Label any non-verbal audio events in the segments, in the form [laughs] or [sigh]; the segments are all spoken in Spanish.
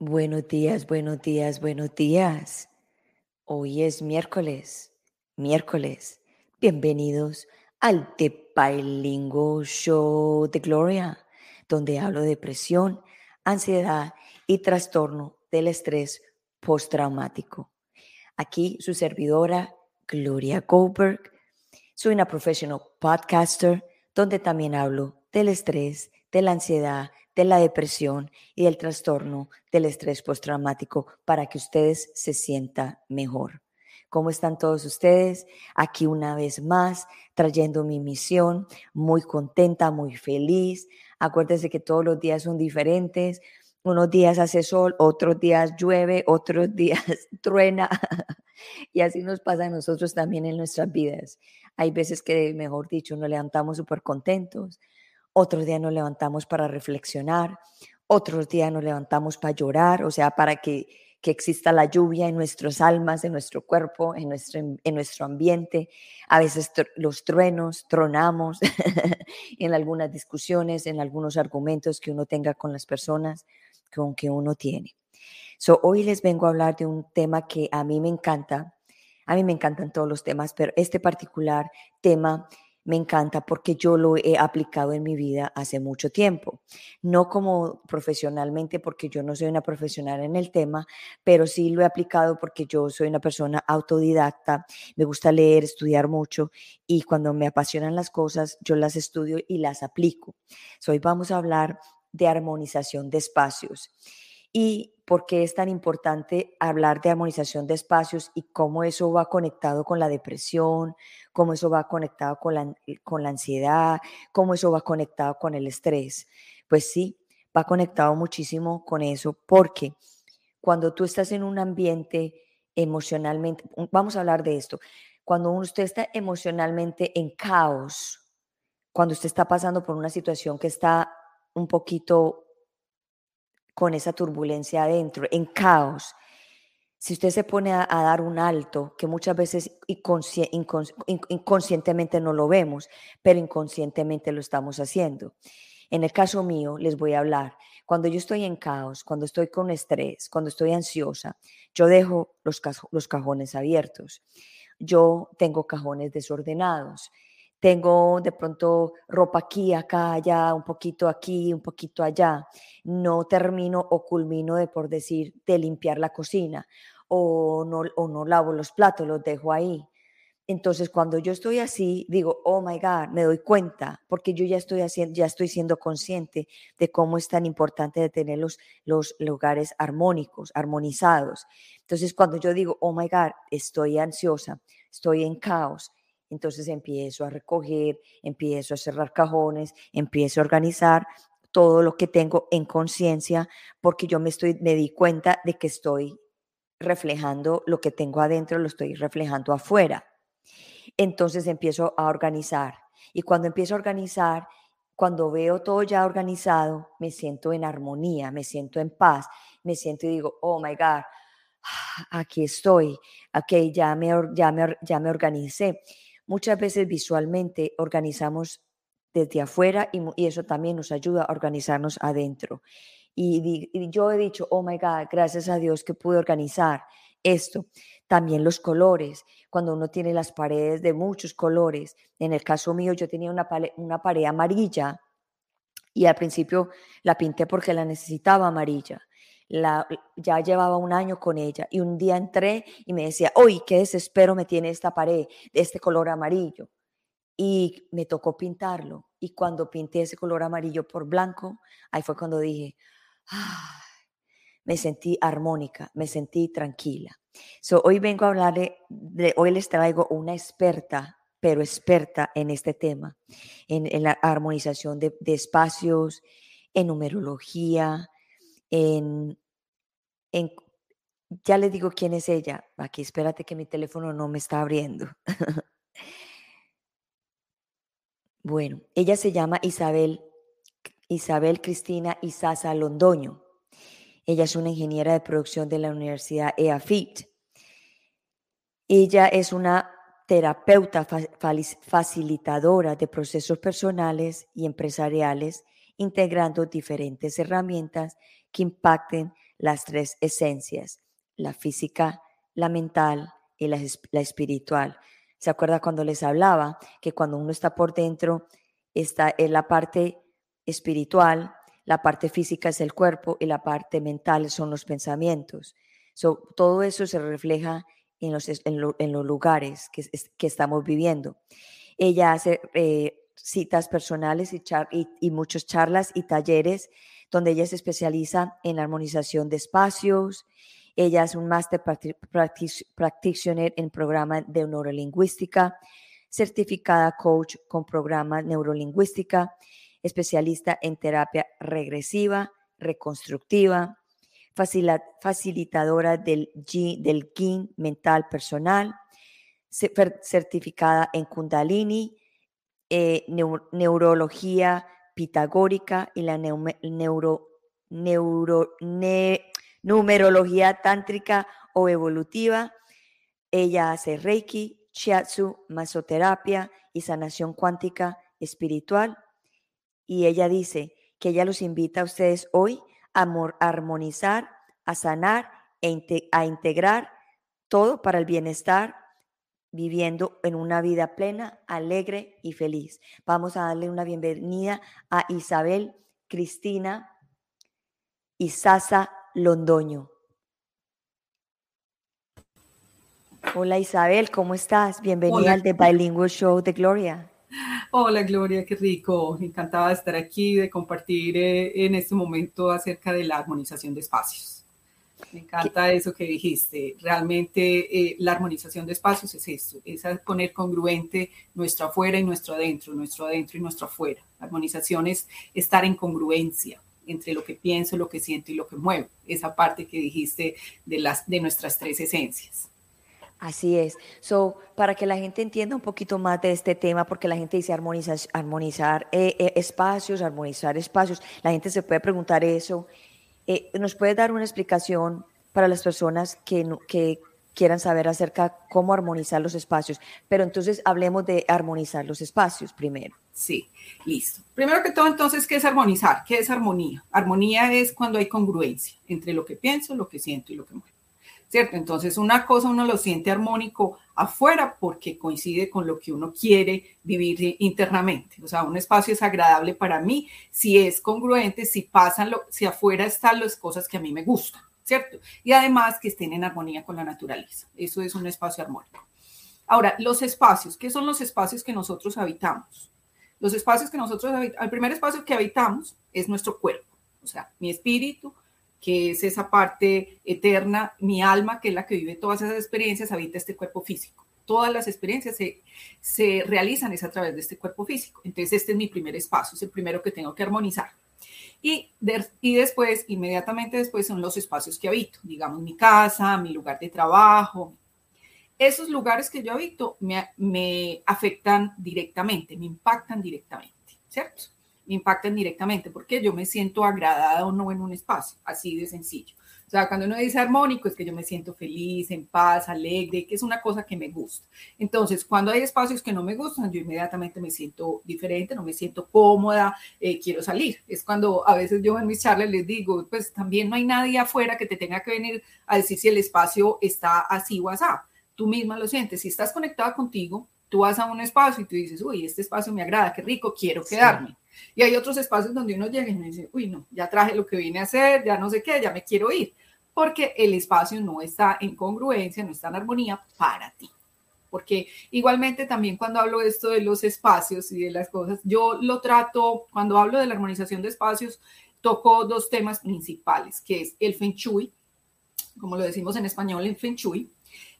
Buenos días, buenos días, buenos días. Hoy es miércoles, miércoles. Bienvenidos al The Bilingual Show de Gloria, donde hablo de depresión, ansiedad y trastorno del estrés postraumático. Aquí su servidora, Gloria Goldberg. Soy una professional podcaster donde también hablo del estrés, de la ansiedad, de la depresión y del trastorno del estrés postraumático para que ustedes se sientan mejor. ¿Cómo están todos ustedes? Aquí una vez más, trayendo mi misión, muy contenta, muy feliz. Acuérdense que todos los días son diferentes. Unos días hace sol, otros días llueve, otros [laughs] días truena. y así nos pasa a nosotros también en nuestras vidas. Hay veces que, mejor dicho, nos levantamos súper contentos, otros días nos levantamos para reflexionar, otros días nos levantamos para llorar, o sea, para que, que exista la lluvia en nuestras almas, en nuestro cuerpo, en nuestro, en nuestro ambiente. A veces los truenos, tronamos [laughs] en algunas discusiones, en algunos argumentos que uno tenga con las personas con que uno tiene. So, hoy les vengo a hablar de un tema que a mí me encanta. A mí me encantan todos los temas, pero este particular tema me encanta porque yo lo he aplicado en mi vida hace mucho tiempo. No como profesionalmente porque yo no soy una profesional en el tema, pero sí lo he aplicado porque yo soy una persona autodidacta, me gusta leer, estudiar mucho y cuando me apasionan las cosas, yo las estudio y las aplico. hoy vamos a hablar de armonización de espacios y por qué es tan importante hablar de armonización de espacios y cómo eso va conectado con la depresión, cómo eso va conectado con la, con la ansiedad, cómo eso va conectado con el estrés. Pues sí, va conectado muchísimo con eso porque cuando tú estás en un ambiente emocionalmente, vamos a hablar de esto, cuando usted está emocionalmente en caos, cuando usted está pasando por una situación que está un poquito con esa turbulencia adentro, en caos, si usted se pone a, dar un alto, que muchas veces inconscientemente no lo vemos, pero inconscientemente lo estamos haciendo. En el caso mío, les voy a hablar. Cuando yo estoy en caos, cuando estoy con estrés, cuando estoy ansiosa, yo dejo los, cajones abiertos. Yo tengo cajones desordenados tengo de pronto ropa aquí, acá, allá, un poquito aquí, un poquito allá. No termino o culmino de, por decir, de limpiar la cocina o no, o no lavo los platos, los dejo ahí. Entonces, cuando yo estoy así, digo, oh my God, me doy cuenta, porque yo ya estoy, haciendo, ya estoy siendo consciente de cómo es tan importante de tener los, los lugares armónicos, armonizados. Entonces, cuando yo digo, oh my God, estoy ansiosa, estoy en caos, entonces empiezo a recoger, empiezo a cerrar cajones, empiezo a organizar todo lo que tengo en conciencia porque yo me estoy me di cuenta de que estoy reflejando lo que tengo adentro, lo estoy reflejando afuera. Entonces empiezo a organizar y cuando empiezo a organizar, cuando veo todo ya organizado, me siento en armonía, me siento en paz, me siento y digo, "Oh my god, aquí estoy, ok, ya me, ya me, ya me organicé. Muchas veces visualmente organizamos desde afuera y, eso también nos ayuda a organizarnos adentro. Y, yo he dicho, oh my God, gracias a Dios que pude organizar esto. También los colores, cuando uno tiene las paredes de muchos colores. En el caso mío, yo tenía una, una pared amarilla y al principio la pinté porque la necesitaba amarilla ya llevaba un año con ella y un día entré y me decía, uy, qué desespero me tiene esta pared de este color amarillo. Y me tocó pintarlo. Y cuando pinté ese color amarillo por blanco, ahí fue cuando dije, me sentí armónica, me sentí tranquila. So, hoy vengo a hablar de, hoy les traigo una experta, pero experta en este tema, en, la armonización de, de espacios, en numerología, en, en, ya les digo quién es ella. Aquí espérate que mi teléfono no me está abriendo. [laughs] bueno, ella se llama Isabel, Isabel Cristina Isaza Londoño. Ella es una ingeniera de producción de la Universidad EAFIT. Ella es una terapeuta facilitadora de procesos personales y empresariales, integrando diferentes herramientas que impacten las tres esencias, la física, la mental y la, espiritual. ¿Se acuerda cuando les hablaba que cuando uno está por dentro, está en la parte espiritual, la parte física es el cuerpo y la parte mental son los pensamientos. todo eso se refleja en los, en, los lugares que, estamos viviendo. Ella hace eh, citas personales y, y, y muchas charlas y talleres donde ella se especializa en armonización de espacios. Ella es un Master Practitioner en programa de neurolingüística, certificada coach con programa neurolingüística, especialista en terapia regresiva, reconstructiva, facilitadora del, G, del GIN mental personal, certificada en Kundalini, eh, neurología pitagórica y la neuro, neuro, numerología tántrica o evolutiva. Ella hace Reiki, Shiatsu, masoterapia y sanación cuántica espiritual. Y ella dice que ella los invita a ustedes hoy a armonizar, a sanar e a integrar todo para el bienestar viviendo en una vida plena, alegre y feliz. Vamos a darle una bienvenida a Isabel Cristina Isasa Londoño. Hola Isabel, ¿cómo estás? Bienvenida al The Bilingual Show de Gloria. Hola Gloria, qué rico. Encantada de estar aquí, de compartir eh, en este momento acerca de la armonización de espacios. Me encanta eso que dijiste. Realmente eh, la armonización de espacios es esto, es poner congruente nuestro afuera y nuestro adentro, nuestro adentro y nuestro afuera. La armonización es estar en congruencia entre lo que pienso, lo que siento y lo que muevo. Esa parte que dijiste de, las, de nuestras tres esencias. Así es. So, para que la gente entienda un poquito más de este tema, porque la gente dice armonizar, armonizar eh, eh, espacios, armonizar espacios, la gente se puede preguntar eso eh, ¿Nos puede dar una explicación para las personas que, quieran saber acerca de cómo armonizar los espacios? Pero entonces hablemos de armonizar los espacios primero. Sí, listo. Primero que todo, entonces, ¿qué es armonizar? ¿Qué es armonía? Armonía es cuando hay congruencia entre lo que pienso, lo que siento y lo que muevo. ¿Cierto? Entonces, una cosa uno lo siente armónico afuera porque coincide con lo que uno quiere vivir internamente. O sea, un espacio es agradable para mí si es congruente, si pasan, lo, si afuera están las cosas que a mí me gustan, ¿cierto? Y además que estén en armonía con la naturaleza. Eso es un espacio armónico. Ahora, los espacios, ¿qué son los espacios que nosotros habitamos? Los espacios que nosotros habitamos, el primer espacio que habitamos es nuestro cuerpo, o sea, mi espíritu, que es esa parte eterna, mi alma, que es la que vive todas esas experiencias, habita este cuerpo físico. Todas las experiencias se, se realizan es a través de este cuerpo físico. Entonces, este es mi primer espacio, es el primero que tengo que armonizar. Y, y después, inmediatamente después, son los espacios que habito, digamos mi casa, mi lugar de trabajo. Esos lugares que yo habito me, me afectan directamente, me impactan directamente, ¿cierto? Me impactan directamente porque yo me siento agradada o no en un espacio, así de sencillo. O sea, cuando uno dice armónico es que yo me siento feliz, en paz, alegre, que es una cosa que me gusta. Entonces, cuando hay espacios que no me gustan, yo inmediatamente me siento diferente, no me siento cómoda, eh, quiero salir. Es cuando a veces yo en mis charlas les digo, pues también no hay nadie afuera que te tenga que venir a decir si el espacio está así o así. Tú misma lo sientes. Si estás conectada contigo, tú vas a un espacio y tú dices, uy, este espacio me agrada, qué rico, quiero quedarme. Y hay otros espacios donde uno llega y me dice, uy, no, ya traje lo que vine a hacer, ya no sé qué, ya me quiero ir, porque el espacio no está en congruencia, no está en armonía para ti. Porque igualmente también cuando hablo de esto de los espacios y de las cosas, yo lo trato, cuando hablo de la armonización de espacios, toco dos temas principales, que es el Feng Shui, como lo decimos en español, el Feng Shui.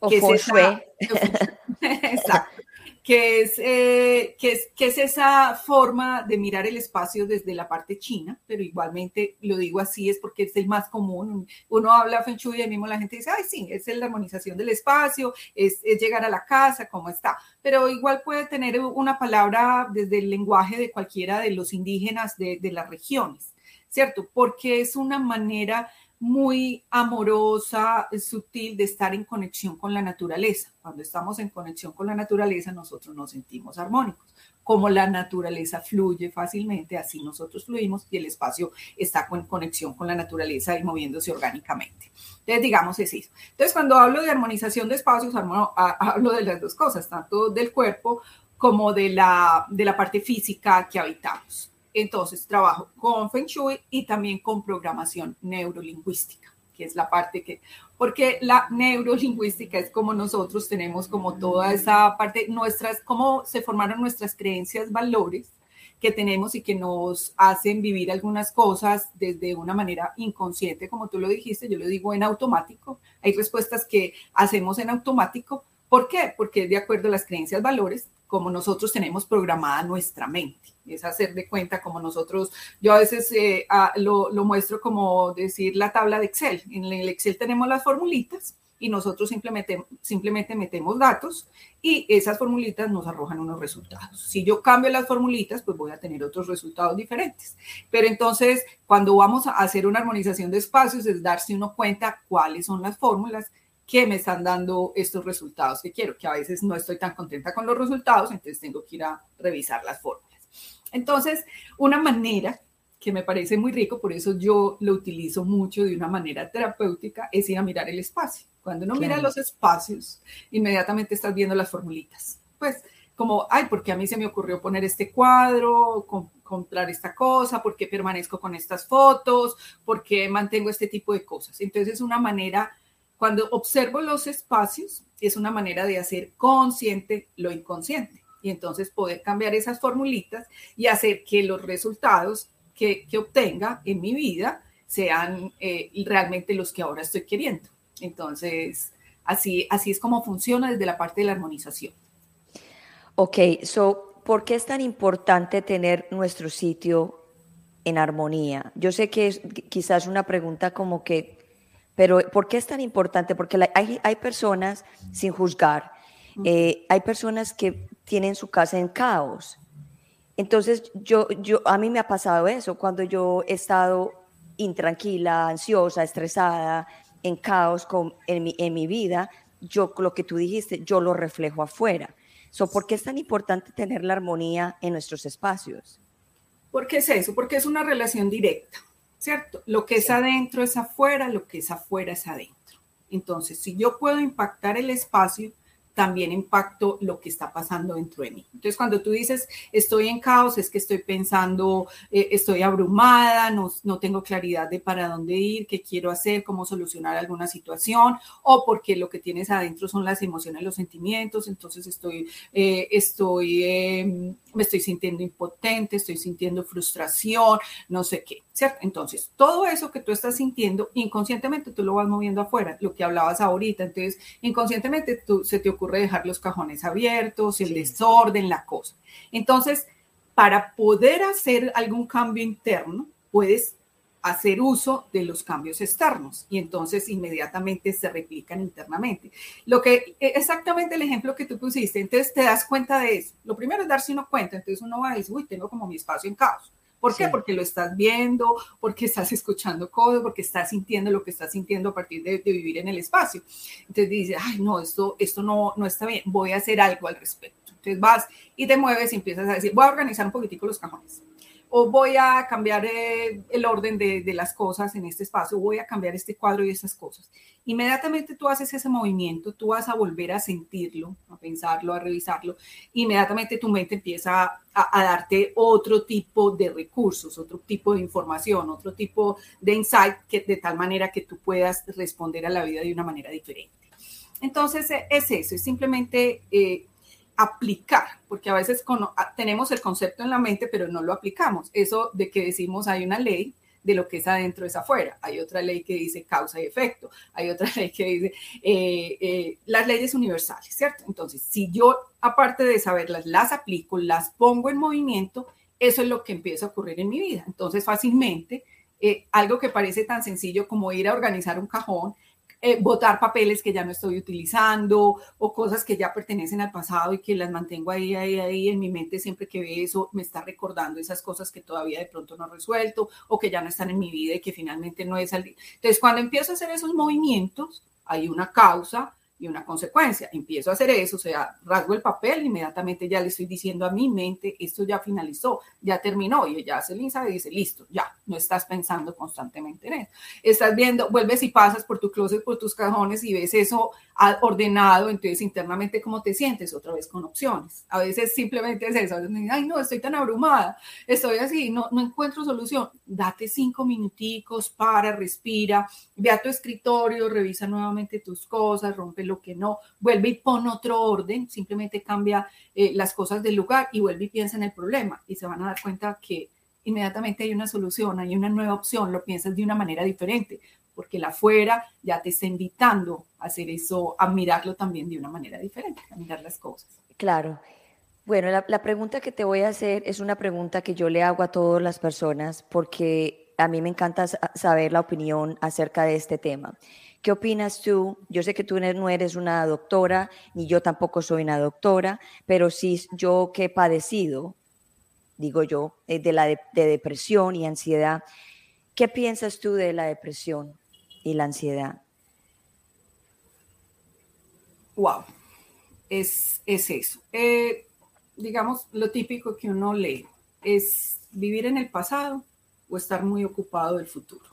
O que es [laughs] exacto que es, eh, es, que es esa forma de mirar el espacio desde la parte china, pero igualmente lo digo así es porque es el más común. Uno habla Feng Shui y mismo la gente dice, ay, sí, es la armonización del espacio, es, es llegar a la casa, cómo está. Pero igual puede tener una palabra desde el lenguaje de cualquiera de los indígenas de, de las regiones, ¿cierto? Porque es una manera muy amorosa, sutil de estar en conexión con la naturaleza. Cuando estamos en conexión con la naturaleza, nosotros nos sentimos armónicos. Como la naturaleza fluye fácilmente, así nosotros fluimos y el espacio está en conexión con la naturaleza y moviéndose orgánicamente. Entonces, digamos, es eso. Entonces, cuando hablo de armonización de espacios, hablo de las dos cosas, tanto del cuerpo como de la, de la parte física que habitamos. Entonces, trabajo con Feng Shui y también con programación neurolingüística, que es la parte que, porque la neurolingüística es como nosotros tenemos como toda esa parte, nuestras, cómo se formaron nuestras creencias, valores que tenemos y que nos hacen vivir algunas cosas desde una manera inconsciente, como tú lo dijiste, yo lo digo en automático. Hay respuestas que hacemos en automático. ¿Por qué? Porque de acuerdo a las creencias, valores, como nosotros tenemos programada nuestra mente es hacer de cuenta como nosotros, yo a veces eh, lo, muestro como decir la tabla de Excel. En el Excel tenemos las formulitas y nosotros simplemente, simplemente metemos datos y esas formulitas nos arrojan unos resultados. Si yo cambio las formulitas, pues voy a tener otros resultados diferentes. Pero entonces, cuando vamos a hacer una armonización de espacios, es darse uno cuenta cuáles son las fórmulas que me están dando estos resultados que quiero, que a veces no estoy tan contenta con los resultados, entonces tengo que ir a revisar las fórmulas. Entonces, una manera que me parece muy rico, por eso yo lo utilizo mucho de una manera terapéutica, es ir a mirar el espacio. Cuando uno mira los espacios, inmediatamente estás viendo las formulitas. Pues como, ay, porque a mí se me ocurrió poner este cuadro, comprar esta cosa, porque permanezco con estas fotos, porque mantengo este tipo de cosas. Entonces es una manera, cuando observo los espacios, es una manera de hacer consciente lo inconsciente y entonces poder cambiar esas formulitas y hacer que los resultados que, obtenga en mi vida sean eh, realmente los que ahora estoy queriendo. Entonces, así, así es como funciona desde la parte de la armonización. Ok, so, ¿por qué es tan importante tener nuestro sitio en armonía? Yo sé que es quizás una pregunta como que, pero ¿por qué es tan importante? Porque hay, hay personas, sin juzgar, eh, hay personas que tienen su casa en caos. Entonces, yo, yo, a mí me ha pasado eso cuando yo he estado intranquila, ansiosa, estresada, en caos con, en, mi, en mi vida, yo lo que tú dijiste, yo lo reflejo afuera. So, ¿Por qué es tan importante tener la armonía en nuestros espacios? ¿Por qué es eso? Porque es una relación directa, ¿cierto? Lo que es adentro es afuera, lo que es afuera es adentro. Entonces, si yo puedo impactar el espacio, también impacto lo que está pasando dentro de mí. Entonces, cuando tú dices estoy en caos, es que estoy pensando, eh, estoy abrumada, no, no, tengo claridad de para dónde ir, qué quiero hacer, cómo solucionar alguna situación, o porque lo que tienes adentro son las emociones, los sentimientos, entonces estoy, eh, estoy, em, me estoy sintiendo impotente, estoy sintiendo frustración, no sé qué, ¿cierto? Entonces, todo eso que tú estás sintiendo, inconscientemente tú lo vas moviendo afuera, lo que hablabas ahorita, entonces, inconscientemente tú, se te ocurre dejar los cajones abiertos, el desorden, la cosa. Entonces, para poder hacer algún cambio interno, puedes hacer uso de los cambios externos y entonces inmediatamente se replican internamente. Lo que e, exactamente el ejemplo que tú pusiste, entonces te das cuenta de eso. Lo primero es darse uno cuenta, entonces uno va a decir, uy, tengo como mi espacio en caos. ¿Por qué? Porque lo estás viendo, porque estás escuchando cosas, porque estás sintiendo lo que estás sintiendo a partir de, vivir en el espacio. Entonces dices, ay, no, esto, esto no, no está bien, voy a hacer algo al respecto. Entonces vas y te mueves y empiezas a decir, voy a organizar un poquitico los cajones o voy a cambiar eh, el orden de, las cosas en este espacio, voy a cambiar este cuadro y esas cosas. Inmediatamente tú haces ese movimiento, tú vas a volver a sentirlo, a pensarlo, a revisarlo, inmediatamente tu mente empieza a, a darte otro tipo de recursos, otro tipo de información, otro tipo de insight, que, de tal manera que tú puedas responder a la vida de una manera diferente. Entonces es eso, es simplemente... Eh, aplicar, porque a veces tenemos el concepto en la mente, pero no lo aplicamos. Eso de que decimos hay una ley de lo que es adentro es afuera. Hay otra ley que dice causa y efecto. Hay otra [laughs] ley que dice eh, eh, las leyes universales, ¿cierto? Entonces, si yo, aparte de saberlas, las aplico, las pongo en movimiento, eso es lo que empieza a ocurrir en mi vida. Entonces, fácilmente, eh, algo que parece tan sencillo como ir a organizar un cajón, eh, botar papeles que ya no estoy utilizando o cosas que ya pertenecen al pasado y que las mantengo ahí, ahí, ahí en mi mente siempre que ve eso, me está recordando esas cosas que todavía de pronto no he resuelto o que ya no están en mi vida y que finalmente no es al día. Entonces, cuando empiezo a hacer esos movimientos, hay una causa, y una consecuencia. Empiezo a hacer eso, o sea, rasgo el papel, inmediatamente ya le estoy diciendo a mi mente, esto ya finalizó, ya terminó, y ella hace el y dice, listo, ya, no estás pensando constantemente en eso. Estás viendo, vuelves y pasas por tu closet, por tus cajones y ves eso ordenado, entonces internamente cómo te sientes, otra vez con opciones. A veces simplemente es eso, ay, no, estoy tan abrumada, estoy así, no, no encuentro solución. Date cinco minuticos, para, respira, ve a tu escritorio, revisa nuevamente tus cosas, rompe lo que no, vuelve y pon otro orden, simplemente cambia eh, las cosas del lugar y vuelve y piensa en el problema y se van a dar cuenta que inmediatamente hay una solución, hay una nueva opción, lo piensas de una manera diferente, porque la afuera ya te está invitando a hacer eso, a mirarlo también de una manera diferente, a mirar las cosas. Claro. Bueno, la, la pregunta que te voy a hacer es una pregunta que yo le hago a todas las personas porque a mí me encanta saber la opinión acerca de este tema. ¿Qué opinas tú? Yo sé que tú no eres una doctora, ni yo tampoco soy una doctora, pero sí yo que he padecido, digo yo, eh, de la de, depresión y ansiedad. ¿Qué piensas tú de la depresión y la ansiedad? Wow, es, es eso. Eh, digamos, lo típico que uno lee es vivir en el pasado o estar muy ocupado del futuro.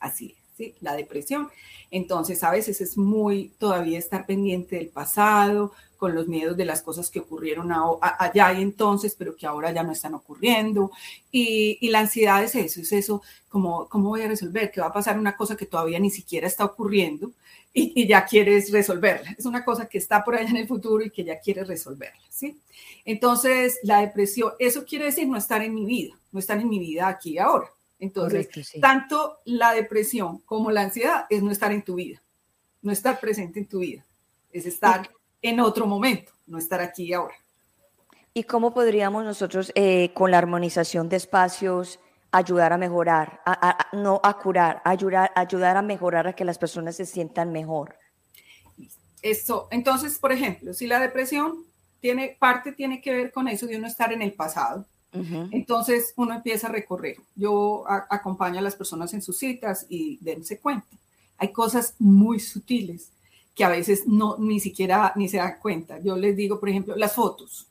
Así es. ¿sí? la depresión. Entonces, a veces es muy todavía estar pendiente del pasado, con los miedos de las cosas que ocurrieron allá y entonces, pero que ahora ya no están ocurriendo. Y, la ansiedad es eso, es eso, como, ¿cómo voy a resolver? Que va a pasar una cosa que todavía ni siquiera está ocurriendo y, y, ya quieres resolverla. Es una cosa que está por allá en el futuro y que ya quieres resolverla, ¿sí? Entonces, la depresión, eso quiere decir no estar en mi vida, no estar en mi vida aquí y ahora. Entonces, tanto la depresión como la ansiedad es no estar en tu vida, no estar presente en tu vida, es estar en otro momento, no estar aquí ahora. ¿Y cómo podríamos nosotros, eh, con la armonización de espacios, ayudar a mejorar, no a curar, ayudar, ayudar a mejorar a que las personas se sientan mejor? Esto, entonces, por ejemplo, si la depresión tiene parte tiene que ver con eso de uno estar en el pasado, entonces uno empieza a recorrer. Yo acompaño a las personas en sus citas y dense cuenta. Hay cosas muy sutiles que a veces no ni siquiera ni se dan cuenta. Yo les digo, por ejemplo, las fotos.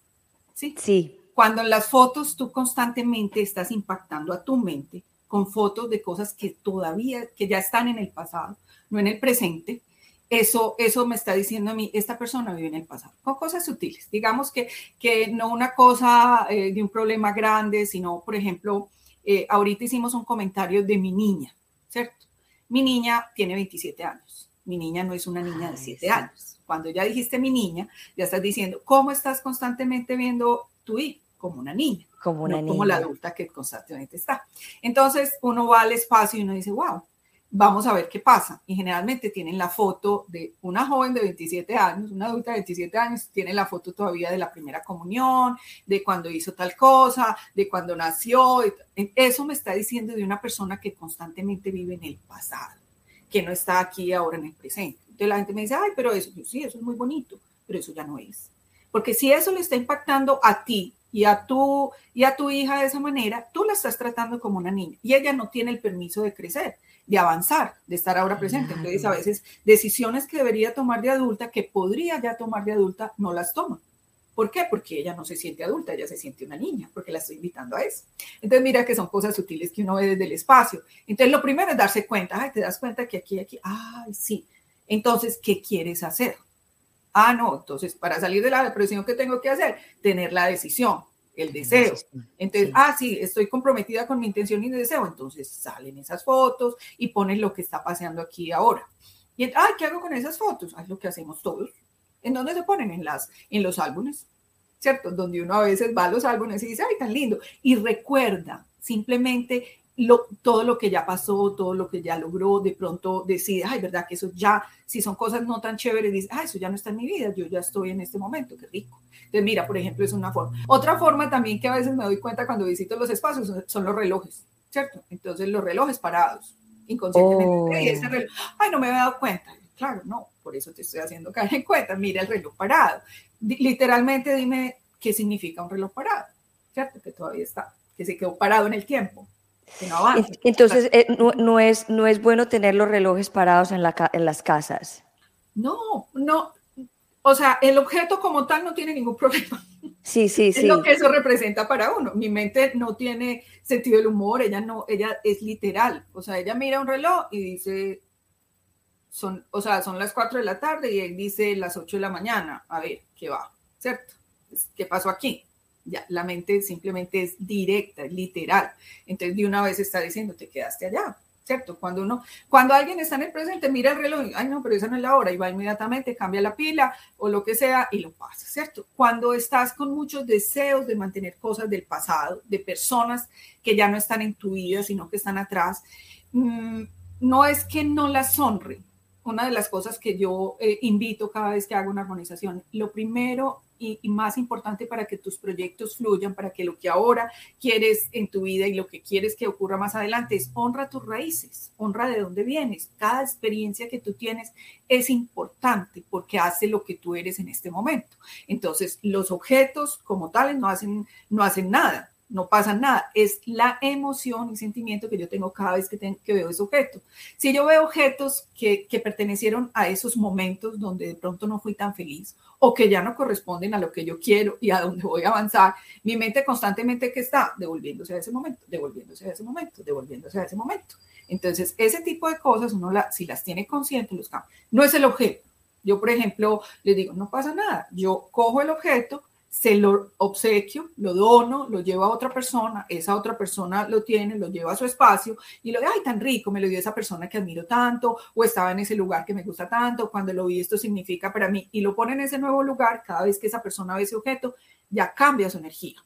Sí. Sí. Cuando en las fotos tú constantemente estás impactando a tu mente con fotos de cosas que todavía que ya están en el pasado, no en el presente, eso, eso me está diciendo a mí, esta persona vive en el pasado, con cosas sutiles. Digamos que, que no una cosa eh, de un problema grande, sino, por ejemplo, eh, ahorita hicimos un comentario de mi niña, ¿cierto? Mi niña tiene 27 años. Mi niña no es una niña de 7 años. Cuando ya dijiste mi niña, ya estás diciendo, ¿cómo estás constantemente viendo tu hijo? Como una niña. Como una niña. Como la adulta que constantemente está. Entonces, uno va al espacio y uno dice, wow, vamos a ver qué pasa. Y generalmente tienen la foto de una joven de 27 años, una adulta de 27 años, tiene la foto todavía de la primera comunión, de cuando hizo tal cosa, de cuando nació. Eso me está diciendo de una persona que constantemente vive en el pasado, que no está aquí ahora en el presente. Entonces la gente me dice, ay, pero eso, sí, eso es muy bonito, pero eso ya no es. Porque si eso le está impactando a ti y a tu y a tu hija de esa manera, tú la estás tratando como una niña y ella no tiene el permiso de crecer de avanzar, de estar ahora presente. Entonces, a veces decisiones que debería tomar de adulta, que podría ya tomar de adulta, no las toma. ¿Por qué? Porque ella no se siente adulta, ella se siente una niña, porque la estoy invitando a eso. Entonces, mira que son cosas sutiles que uno ve desde el espacio. Entonces, lo primero es darse cuenta, ay, te das cuenta que aquí, aquí, ay, sí. Entonces, ¿qué quieres hacer? Ah, no, entonces, para salir de la depresión, ¿qué tengo que hacer? Tener la decisión el deseo. Entonces, ah, sí, estoy comprometida con mi intención y mi deseo. Entonces salen esas fotos y ponen lo que está pasando aquí ahora. Y, ah, ¿qué hago con esas fotos? Es lo que hacemos todos. ¿En dónde se ponen? En, las, en los álbumes, ¿cierto? Donde uno a veces va a los álbumes y dice, ay, tan lindo. Y recuerda, simplemente todo lo que ya pasó, todo lo que ya logró, de pronto decide, ay, verdad que eso ya, si son cosas no tan chéveres, dice, ay, eso ya no está en mi vida, yo ya estoy en este momento, qué rico. Entonces, mira, por ejemplo, es una forma. Otra forma también que a veces me doy cuenta cuando visito los espacios son los relojes, ¿cierto? Entonces, los relojes parados, inconscientemente. Oh. ese reloj, ay, no me había dado cuenta. claro, no, por eso te estoy haciendo caer en cuenta, mira el reloj parado. Literalmente dime qué significa un reloj parado, ¿cierto? Que todavía está, que se quedó parado en el tiempo. Que no avanza. Entonces, eh, no, es, no es bueno tener los relojes parados en, la, en las casas. No, no, o sea, el objeto como tal no tiene ningún problema. Sí, sí, sí. Es lo que eso representa para uno. Mi mente no tiene sentido del humor, ella no, ella es literal. O sea, ella mira un reloj y dice, son, o sea, son las 4 de la tarde y él dice las 8 de la mañana. A ver, ¿qué va? ¿Cierto? ¿Qué pasó aquí? Ya, la mente simplemente es directa, literal. Entonces, de una vez está diciendo, te quedaste allá. ¿cierto? Cuando uno, cuando alguien está en el presente, mira el reloj, ay no, pero esa no es la hora, y va inmediatamente, cambia la pila o lo que sea y lo pasa, ¿cierto? Cuando estás con muchos deseos de mantener cosas del pasado, de personas que ya no están en tu vida, sino que están atrás, mm, no es que no las honre. Una de las cosas que yo eh, invito cada vez que hago una armonización, lo primero y, más importante para que tus proyectos fluyan, para que lo que ahora quieres en tu vida y lo que quieres que ocurra más adelante es honra tus raíces, honra de dónde vienes. Cada experiencia que tú tienes es importante porque hace lo que tú eres en este momento. Entonces, los objetos como tales no hacen, no hacen nada no pasa nada. Es la emoción y sentimiento que yo tengo cada vez que, que veo ese objeto. Si yo veo objetos que, que, pertenecieron a esos momentos donde de pronto no fui tan feliz o que ya no corresponden a lo que yo quiero y a donde voy a avanzar, mi mente constantemente que está devolviéndose a ese momento, devolviéndose a ese momento, devolviéndose a ese momento. Entonces, ese tipo de cosas, uno la, si las tiene consciente, los cambia. No es el objeto. Yo, por ejemplo, les digo, no pasa nada. Yo cojo el objeto, se lo obsequio, lo dono, lo llevo a otra persona, esa otra persona lo tiene, lo lleva a su espacio y lo ay, tan rico, me lo dio esa persona que admiro tanto, o estaba en ese lugar que me gusta tanto, cuando lo vi esto significa para mí, y lo pone en ese nuevo lugar, cada vez que esa persona ve ese objeto, ya cambia su energía.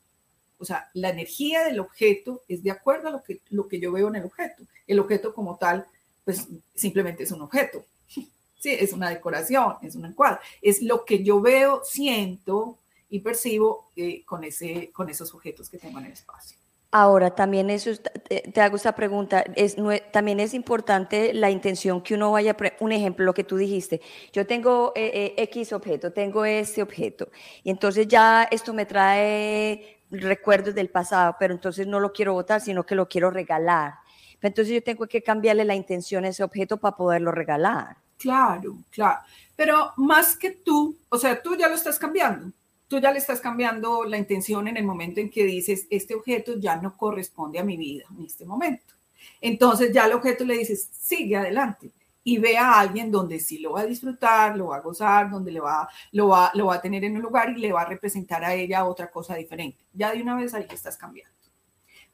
O sea, la energía del objeto es de acuerdo a lo que, lo que yo veo en el objeto. El objeto como tal, pues simplemente es un objeto. [laughs] Sí, es una decoración, es un encuadre. Es lo que yo veo, siento, y percibo eh, con, ese, con esos objetos que tengo en el espacio. Ahora, también eso, te, hago esta pregunta, es, también es importante la intención que uno vaya, un ejemplo, lo que tú dijiste, yo tengo eh, eh, X objeto, tengo este objeto, y entonces ya esto me trae recuerdos del pasado, pero entonces no lo quiero votar, sino que lo quiero regalar. Entonces yo tengo que cambiarle la intención a ese objeto para poderlo regalar. Claro, claro. Pero más que tú, o sea, tú ya lo estás cambiando tú ya le estás cambiando la intención en el momento en que dices, este objeto ya no corresponde a mi vida en este momento. Entonces ya al objeto le dices, sigue adelante y ve a alguien donde sí lo va a disfrutar, lo va a gozar, donde le va, lo, va, lo va a tener en un lugar y le va a representar a ella otra cosa diferente. Ya de una vez ahí estás cambiando.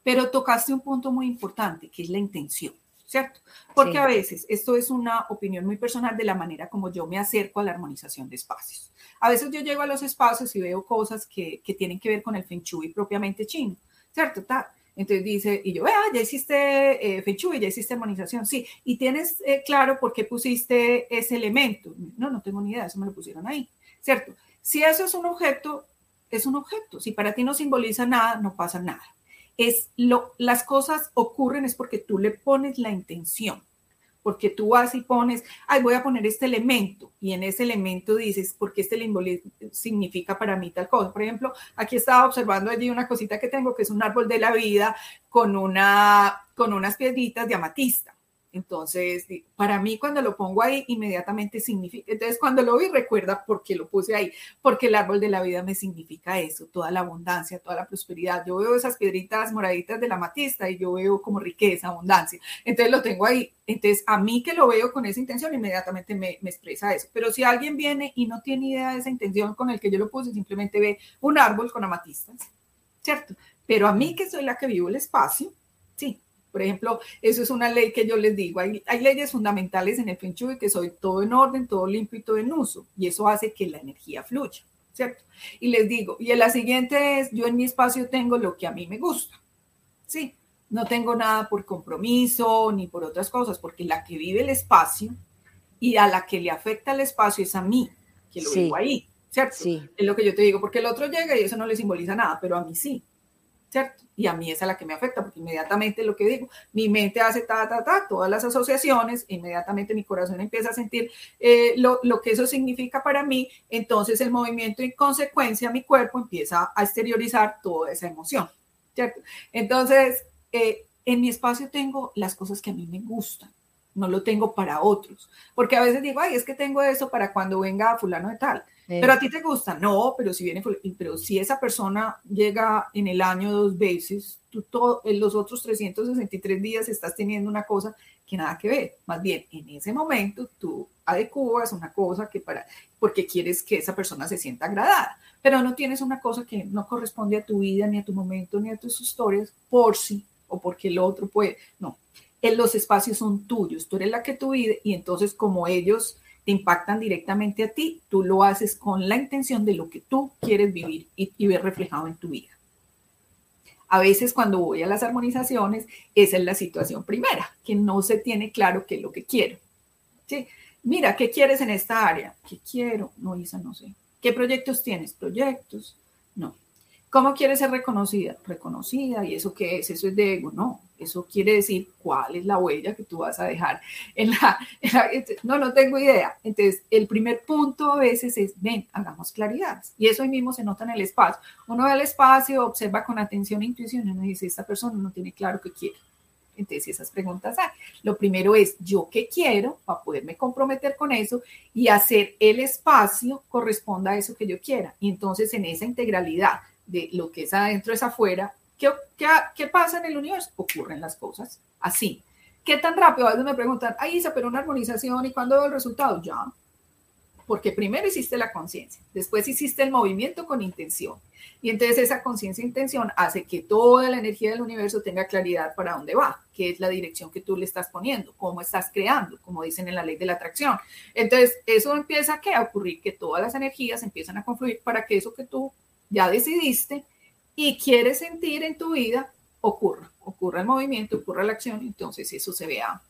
Pero tocaste un punto muy importante, que es la intención. ¿cierto? Porque a veces, esto es una opinión muy personal de la manera como yo me acerco a la armonización de espacios. A veces yo llego a los espacios y veo cosas que, que tienen que ver con el Feng Shui propiamente chino, ¿cierto? Entonces dice, y yo, ah, ya hiciste eh, Feng Shui, ya hiciste armonización, sí, y tienes eh, claro por qué pusiste ese elemento. No, no tengo ni idea, eso me lo pusieron ahí, ¿cierto? Si eso es un objeto, es un objeto. Si para ti no simboliza nada, no pasa nada es lo, las cosas ocurren es porque tú le pones la intención, porque tú vas y pones, ay, voy a poner este elemento, y en ese elemento dices, porque este significa para mí tal cosa. Por ejemplo, aquí estaba observando allí una cosita que tengo, que es un árbol de la vida con, una, con unas piedritas de amatista. Entonces, para mí cuando lo pongo ahí, inmediatamente significa, entonces cuando lo vi, recuerda por qué lo puse ahí, porque el árbol de la vida me significa eso, toda la abundancia, toda la prosperidad. Yo veo esas piedritas moraditas de la matista y yo veo como riqueza, abundancia. Entonces lo tengo ahí. Entonces, a mí que lo veo con esa intención, inmediatamente me, me expresa eso. Pero si alguien viene y no tiene idea de esa intención con el que yo lo puse, simplemente ve un árbol con amatistas, ¿cierto? Pero a mí que soy la que vivo el espacio, por ejemplo, eso es una ley que yo les digo. Hay, leyes fundamentales en el Feng Shui que soy todo en orden, todo limpio y todo en uso. Y eso hace que la energía fluya, ¿cierto? Y les digo, y la siguiente es, yo en mi espacio tengo lo que a mí me gusta. Sí, no tengo nada por compromiso ni por otras cosas, porque la que vive el espacio y a la que le afecta el espacio es a mí, que lo vivo ahí, ¿cierto? Sí. Es lo que yo te digo, porque el otro llega y eso no le simboliza nada, pero a mí sí. ¿Cierto? Y a mí es a la que me afecta, porque inmediatamente lo que digo, mi mente hace ta, ta, ta, todas las asociaciones, inmediatamente mi corazón empieza a sentir eh, lo, lo, que eso significa para mí, entonces el movimiento en consecuencia, mi cuerpo empieza a exteriorizar toda esa emoción, ¿cierto? Entonces, eh, en mi espacio tengo las cosas que a mí me gustan, no lo tengo para otros, porque a veces digo, ay, es que tengo eso para cuando venga fulano de tal, pero a ti te gusta, no, pero si viene, pero si esa persona llega en el año dos veces, tú todo, en los otros 363 días estás teniendo una cosa que nada que ver. Más bien, en ese momento tú adecuas una cosa que para, porque quieres que esa persona se sienta agradada, pero no tienes una cosa que no corresponde a tu vida, ni a tu momento, ni a tus historias, por sí o porque el otro puede. No, en los espacios son tuyos, tú eres la que tú vives y entonces como ellos te impactan directamente a ti, tú lo haces con la intención de lo que tú quieres vivir y, ver reflejado en tu vida. A veces cuando voy a las armonizaciones, esa es la situación primera, que no se tiene claro qué es lo que quiero. Mira, ¿qué quieres en esta área? ¿Qué quiero? No, Isa, no sé. ¿Qué proyectos tienes? Proyectos. ¿Cómo quieres ser reconocida? Reconocida. ¿Y eso qué es? Eso es de ego. No. Eso quiere decir cuál es la huella que tú vas a dejar en la, No, no tengo idea. Entonces, el primer punto a veces es, ven, hagamos claridad. Y eso ahí mismo se nota en el espacio. Uno ve el espacio, observa con atención e intuición y uno dice, esta persona no tiene claro qué quiere. Entonces, esas preguntas hay. Lo primero es, ¿yo qué quiero? Para poderme comprometer con eso y hacer el espacio corresponda a eso que yo quiera. Y entonces, en esa integralidad de lo que es adentro es afuera, ¿Qué, qué, pasa en el universo? Ocurren las cosas así. ¿Qué tan rápido? A veces me preguntan, ahí Isa, pero una armonización, ¿y cuándo veo el resultado? Ya. Porque primero hiciste la conciencia, después hiciste el movimiento con intención. Y entonces esa conciencia e intención hace que toda la energía del universo tenga claridad para dónde va, qué es la dirección que tú le estás poniendo, cómo estás creando, como dicen en la ley de la atracción. Entonces, eso empieza a ocurrir que todas las energías empiezan a confluir para que eso que tú ya decidiste y quieres sentir en tu vida, ocurra, ocurra el movimiento, ocurra la acción, entonces eso se vea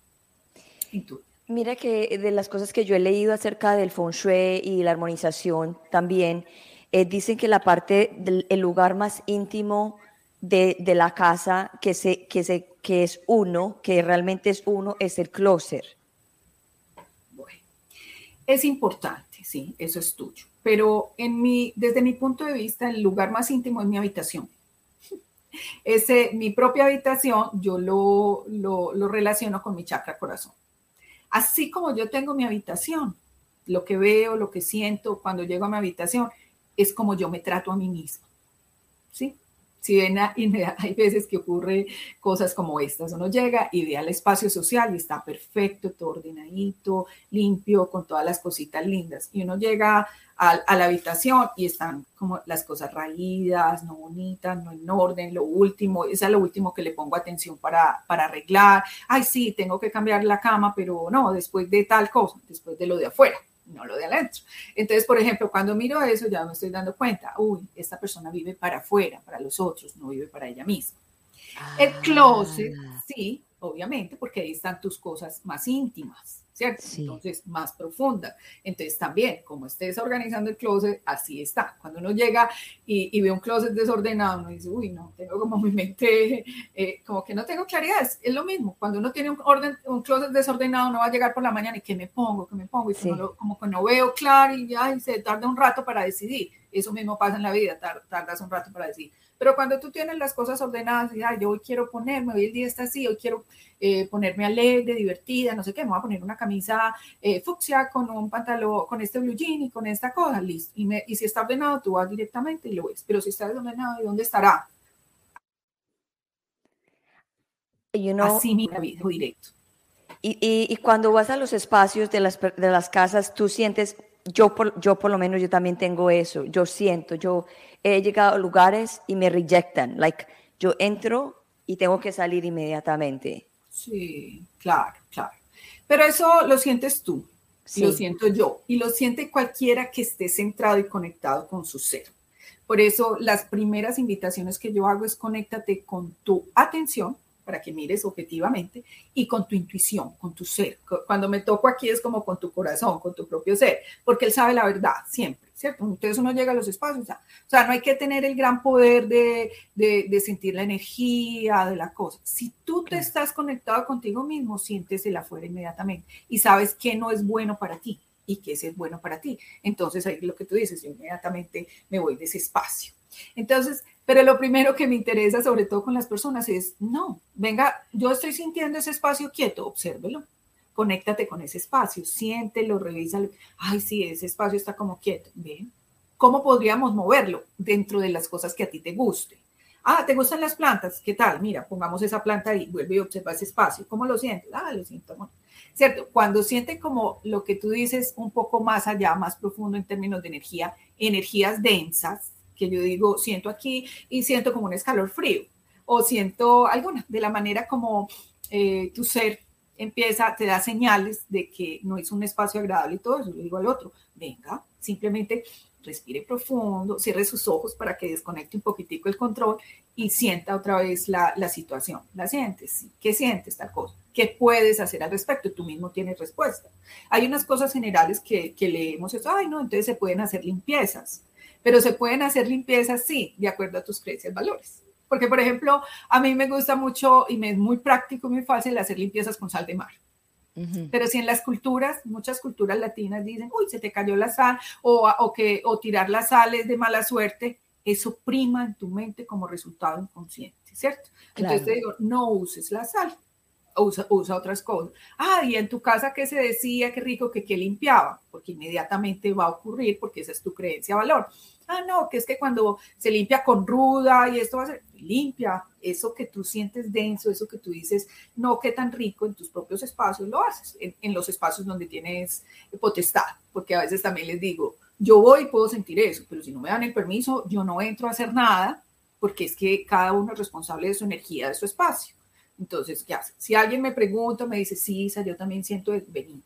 en tu vida. Mira que de las cosas que yo he leído acerca del feng shui y la armonización también, eh, dicen que la parte del lugar más íntimo de, de, la casa que, se, que, se, que es uno, que realmente es uno, es el closet. Es importante, sí, eso es tuyo pero en mi, desde mi punto de vista, el lugar más íntimo es mi habitación. [laughs] Ese, mi propia habitación, yo lo, lo, lo relaciono con mi chakra corazón. Así como yo tengo mi habitación, lo que veo, lo que siento cuando llego a mi habitación, es como yo me trato a mí misma. ¿Sí? Si ven, [laughs] hay veces que ocurre cosas como estas. Uno llega y ve al espacio social y está perfecto, todo ordenadito, limpio, con todas las cositas lindas. Y uno llega a, la habitación y están como las cosas raídas, no bonitas, no en orden, lo último, es lo último que le pongo atención para, para arreglar. Ay, sí, tengo que cambiar la cama, pero no, después de tal cosa, después de lo de afuera no lo de adentro. Entonces, por ejemplo, cuando miro eso, ya me estoy dando cuenta, uy, esta persona vive para afuera, para los otros, no vive para ella misma. El closet, ah. sí, obviamente, porque ahí están tus cosas más íntimas. ¿Cierto? Entonces, más profunda. Entonces, también, como estés organizando el closet, así está. Cuando uno llega y, ve un closet desordenado, uno dice, uy, no, tengo como mi mente, eh, como que no tengo claridad. Es, lo mismo. Cuando uno tiene un, orden, un closet desordenado, uno va a llegar por la mañana y ¿qué me pongo? ¿Qué me pongo? Y como, que no veo claro y ya y se tarda un rato para decidir. Eso mismo pasa en la vida, tardas un rato para decidir. Pero cuando tú tienes las cosas ordenadas y, ay, yo hoy quiero ponerme, hoy el día está así, hoy quiero eh, ponerme alegre, divertida, no sé qué, me voy a poner una camisa eh, fucsia con un pantalón, con este blue jean y con esta cosa, listo. Y, me, y si está ordenado, tú vas directamente y lo ves. Pero si está desordenado, ¿y dónde estará? You know, así mi vida, directo. Y, y, y, cuando vas a los espacios de las, de las casas, tú sientes, yo por, yo por lo menos, yo también tengo eso, yo siento, yo he llegado a lugares y me rejectan, like, yo entro y tengo que salir inmediatamente. Sí, claro, claro. Pero eso lo sientes tú, lo siento yo, y lo siente cualquiera que esté centrado y conectado con su ser. Por eso las primeras invitaciones que yo hago es conéctate con tu atención para que mires objetivamente y con tu intuición, con tu ser. Cuando me toco aquí es como con tu corazón, con tu propio ser, porque él sabe la verdad siempre ¿cierto? Entonces uno llega a los espacios, o sea, no hay que tener el gran poder de, de, sentir la energía de la cosa. Si tú te estás conectado contigo mismo, sientes el afuera inmediatamente y sabes que no es bueno para ti y que ese es bueno para ti. Entonces ahí lo que tú dices, yo inmediatamente me voy de ese espacio. Entonces, pero lo primero que me interesa, sobre todo con las personas, es, no, venga, yo estoy sintiendo ese espacio quieto, obsérvelo, conéctate con ese espacio, siéntelo, revísalo. Ay, sí, ese espacio está como quieto. Bien, ¿cómo podríamos moverlo dentro de las cosas que a ti te guste? Ah, ¿te gustan las plantas? ¿Qué tal? Mira, pongamos esa planta ahí, vuelve y observa ese espacio. ¿Cómo lo sientes? Ah, lo siento. ¿Cierto? Cuando sienten como lo que tú dices un poco más allá, más profundo en términos de energía, energías densas, que yo digo, siento aquí y siento como un escalor frío, o siento alguna, de la manera como eh, tu ser empieza, te da señales de que no es un espacio agradable y todo eso, le digo al otro, venga, simplemente respire profundo, cierre sus ojos para que desconecte un poquitico el control y sienta otra vez la, la situación. ¿La sientes? ¿Qué sientes tal cosa? ¿Qué puedes hacer al respecto? Tú mismo tienes respuesta. Hay unas cosas generales que, que leemos, eso, ay no, entonces se pueden hacer limpiezas, pero se pueden hacer limpiezas, sí, de acuerdo a tus creencias, valores. Porque, por ejemplo, a mí me gusta mucho y me es muy práctico, muy fácil hacer limpiezas con sal de mar. Pero si en las culturas, muchas culturas latinas dicen, uy, se te cayó la sal, o, o, que, o tirar la sal es de mala suerte, eso prima en tu mente como resultado inconsciente, ¿cierto? Entonces te digo, no uses la sal, usa, usa otras cosas. Ah, y en tu casa, ¿qué se decía? Qué rico que qué limpiaba, porque inmediatamente va a ocurrir, porque esa es tu creencia, valor. Ah, no, que es que cuando se limpia con ruda y esto va a ser limpia, eso que tú sientes denso, eso que tú dices, no, qué tan rico en tus propios espacios, lo haces, en, los espacios donde tienes potestad, porque a veces también les digo, yo voy y puedo sentir eso, pero si no me dan el permiso, yo no entro a hacer nada, porque es que cada uno es responsable de su energía, de su espacio. Entonces, ¿qué hace? Si alguien me pregunta, me dice, sí, Isa, yo también siento, venir,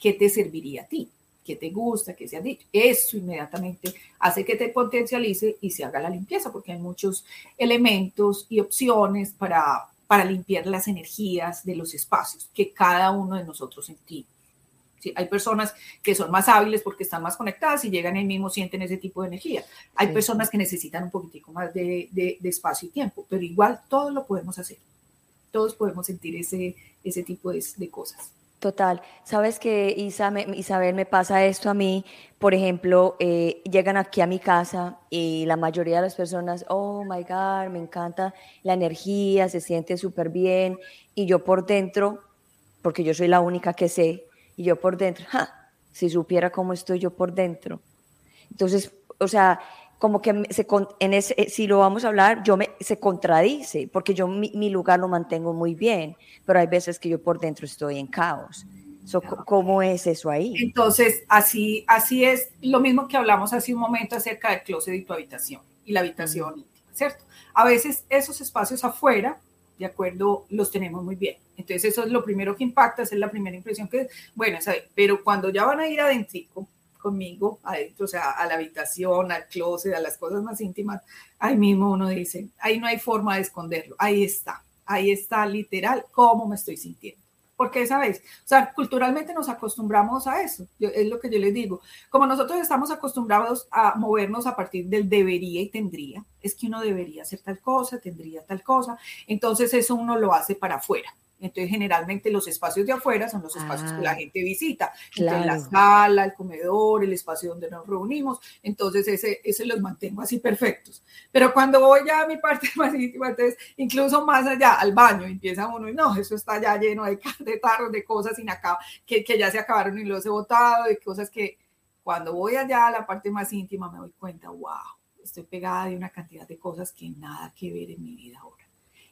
¿qué te serviría a ti? ¿Qué te gusta? ¿Qué se ha dicho? Eso inmediatamente hace que te potencialice y se haga la limpieza, porque hay muchos elementos y opciones para, para limpiar las energías de los espacios que cada uno de nosotros sentimos. Sí, hay personas que son más hábiles porque están más conectadas y llegan ahí mismo, sienten ese tipo de energía. Hay personas que necesitan un poquitico más de, de, de, espacio y tiempo, pero igual todos lo podemos hacer todos podemos sentir ese, ese tipo de, cosas. Total. Sabes que Isabel me pasa esto a mí. Por ejemplo, eh, llegan aquí a mi casa y la mayoría de las personas, oh my God, me encanta la energía, se siente súper bien. Y yo por dentro, porque yo soy la única que sé, y yo por dentro, si supiera cómo estoy yo por dentro. Entonces, o sea, como que se, en ese, eh, si lo vamos a hablar, yo me, se contradice, porque yo mi, lugar lo mantengo muy bien, pero hay veces que yo por dentro estoy en caos. ¿Cómo es eso ahí? Entonces, así, así es lo mismo que hablamos hace un momento acerca del closet y tu habitación y la habitación íntima, ¿cierto? A veces esos espacios afuera, de acuerdo, los tenemos muy bien. Entonces, eso es lo primero que impacta, esa es la primera impresión que, bueno, pero cuando ya van a ir adentro, conmigo adentro, o sea, a la habitación, al closet, a las cosas más íntimas, ahí mismo uno dice, ahí no hay forma de esconderlo, ahí está, ahí está literal cómo me estoy sintiendo. Porque, ¿sabes? O sea, culturalmente nos acostumbramos a eso, es lo que yo les digo. Como nosotros estamos acostumbrados a movernos a partir del debería y tendría, es que uno debería hacer tal cosa, tendría tal cosa, entonces eso uno lo hace para afuera. Entonces, generalmente los espacios de afuera son los espacios que la ah, gente visita. la sala, el comedor, el espacio donde nos reunimos. Entonces, ese, ese los mantengo así perfectos. Pero cuando voy ya a mi parte [laughs] más íntima, entonces, incluso más allá, al baño, empieza uno y no, eso está ya lleno de, de tarros, de cosas sin acá, que, que ya se acabaron y los he botado, de cosas que cuando voy allá a la parte más íntima me doy cuenta, wow, estoy pegada de una cantidad de cosas que nada que ver en mi vida ahora.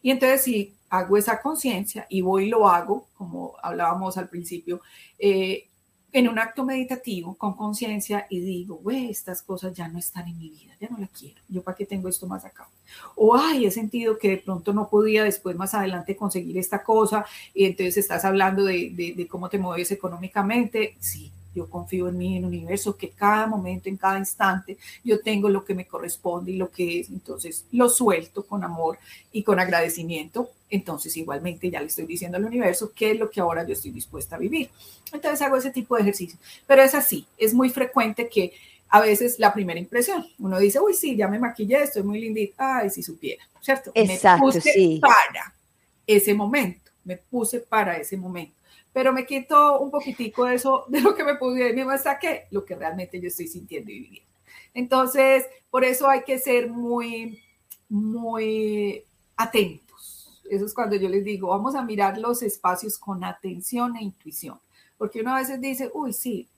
Y entonces si hago esa conciencia y voy y lo hago, como hablábamos al principio, eh, en un acto meditativo con conciencia y digo, güey, estas cosas ya no están en mi vida, ya no las quiero, yo para qué tengo esto más acá. O, ay, he sentido que de pronto no podía después más adelante conseguir esta cosa, y entonces estás hablando de, de, de cómo te mueves económicamente, sí, yo confío en mí, en el universo, que cada momento, en cada instante, yo tengo lo que me corresponde y lo que es. Entonces lo suelto con amor y con agradecimiento. Entonces igualmente ya le estoy diciendo al universo qué es lo que ahora yo estoy dispuesta a vivir. Entonces hago ese tipo de ejercicio. Pero es así, es muy frecuente que a veces la primera impresión. Uno dice, uy, sí, ya me maquillé, estoy muy lindita, ay, si supiera, ¿cierto? Exacto, me puse sí. para ese momento, me puse para ese momento. Pero me quito un poquitico de eso, de lo que me puse y me que lo que realmente yo estoy sintiendo y viviendo. Entonces, por eso hay que ser muy, muy atentos. Eso es cuando yo les digo, vamos a mirar los espacios con atención e intuición. Porque uno a veces dice, uy, sí,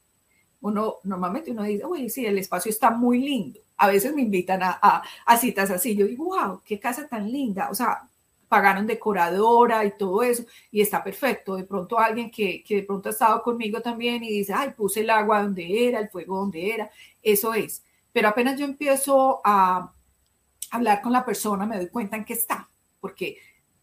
uno normalmente uno dice, uy, sí, el espacio está muy lindo. A veces me invitan a, citas así. Yo digo, wow, qué casa tan linda. O sea, pagaron decoradora y todo eso, y está perfecto. De pronto alguien que, que de pronto ha estado conmigo también y dice, ay, puse el agua donde era, el fuego donde era. Eso es. Pero apenas yo empiezo a hablar con la persona, me doy cuenta en qué está, porque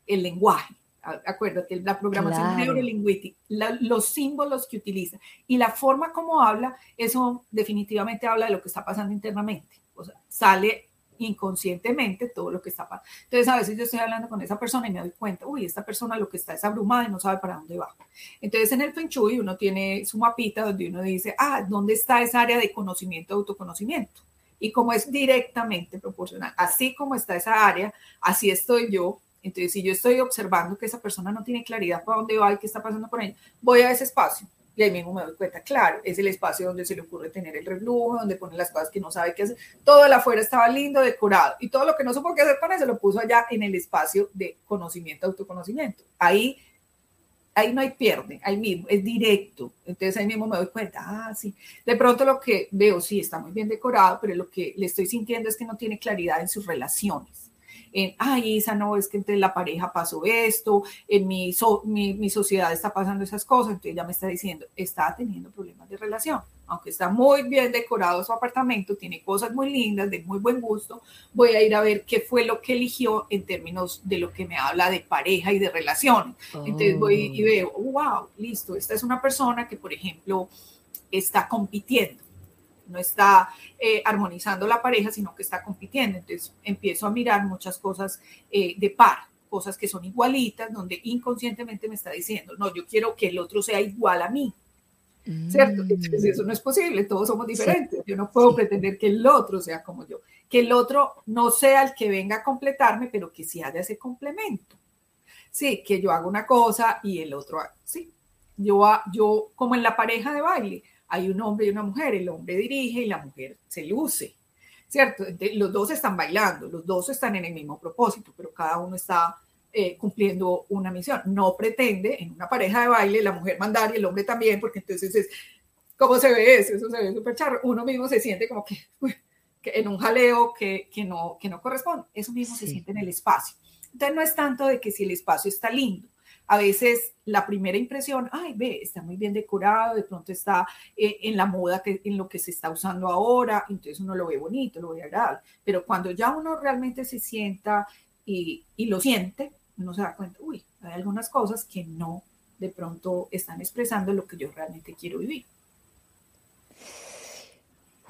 el lenguaje, acuérdate, la programación neurolingüística, los símbolos que utiliza y la forma como habla, eso definitivamente habla de lo que está pasando internamente. O sea, sale inconscientemente todo lo que está pasando. Entonces, a veces yo estoy hablando con esa persona y me doy cuenta, uy, esta persona lo que está es abrumada y no sabe para dónde va. Entonces, en el Feng Shui uno tiene su mapita donde uno dice, ah, ¿dónde está esa área de conocimiento, autoconocimiento? Y como es directamente proporcional, así como está esa área, así estoy yo entonces, si yo estoy observando que esa persona no tiene claridad para dónde va y qué está pasando con ella, voy a ese espacio y ahí mismo me doy cuenta, claro, es el espacio donde se le ocurre tener el reblujo, donde pone las cosas que no sabe qué hacer. Todo el afuera estaba lindo, decorado y todo lo que no supo qué hacer con eso lo puso allá en el espacio de conocimiento, autoconocimiento. Ahí ahí no hay pierde, ahí mismo, es directo. Entonces ahí mismo me doy cuenta, ah, sí. De pronto lo que veo, sí, está muy bien decorado, pero lo que le estoy sintiendo es que no tiene claridad en sus relaciones en, ay, Isa, no, es que entre la pareja pasó esto, en mi, mi, sociedad está pasando esas cosas, entonces ya me está diciendo, está teniendo problemas de relación. Aunque está muy bien decorado su apartamento, tiene cosas muy lindas, de muy buen gusto, voy a ir a ver qué fue lo que eligió en términos de lo que me habla de pareja y de relaciones. Entonces voy y oh. veo, wow, listo, esta es una persona que, por ejemplo, está compitiendo no está eh, armonizando la pareja, sino que está compitiendo. Entonces empiezo a mirar muchas cosas eh, de par, cosas que son igualitas, donde inconscientemente me está diciendo, no, yo quiero que el otro sea igual a mí. ¿Cierto? Mm. Entonces eso no es posible, todos somos diferentes. Yo no puedo pretender que el otro sea como yo, que el otro no sea el que venga a completarme, pero que sí haya ese complemento. Sí, que yo haga una cosa y el otro, sí. Yo, yo como en la pareja de baile, hay un hombre y una mujer, el hombre dirige y la mujer se luce, ¿cierto? Los dos están bailando, los dos están en el mismo propósito, pero cada uno está eh, cumpliendo una misión. No pretende en una pareja de baile la mujer mandar y el hombre también, porque entonces es, ¿cómo se ve eso? Eso se ve súper charro. Uno mismo se siente como que, en un jaleo que, que, no, que no corresponde. Eso mismo se siente en el espacio. Entonces no es tanto de que si el espacio está lindo, a veces la primera impresión, ay, ve, está muy bien decorado, de pronto está eh, en la moda, que, en lo que se está usando ahora, entonces uno lo ve bonito, lo ve agradable. Pero cuando ya uno realmente se sienta y, y lo siente, uno se da cuenta, uy, hay algunas cosas que no de pronto están expresando lo que yo realmente quiero vivir.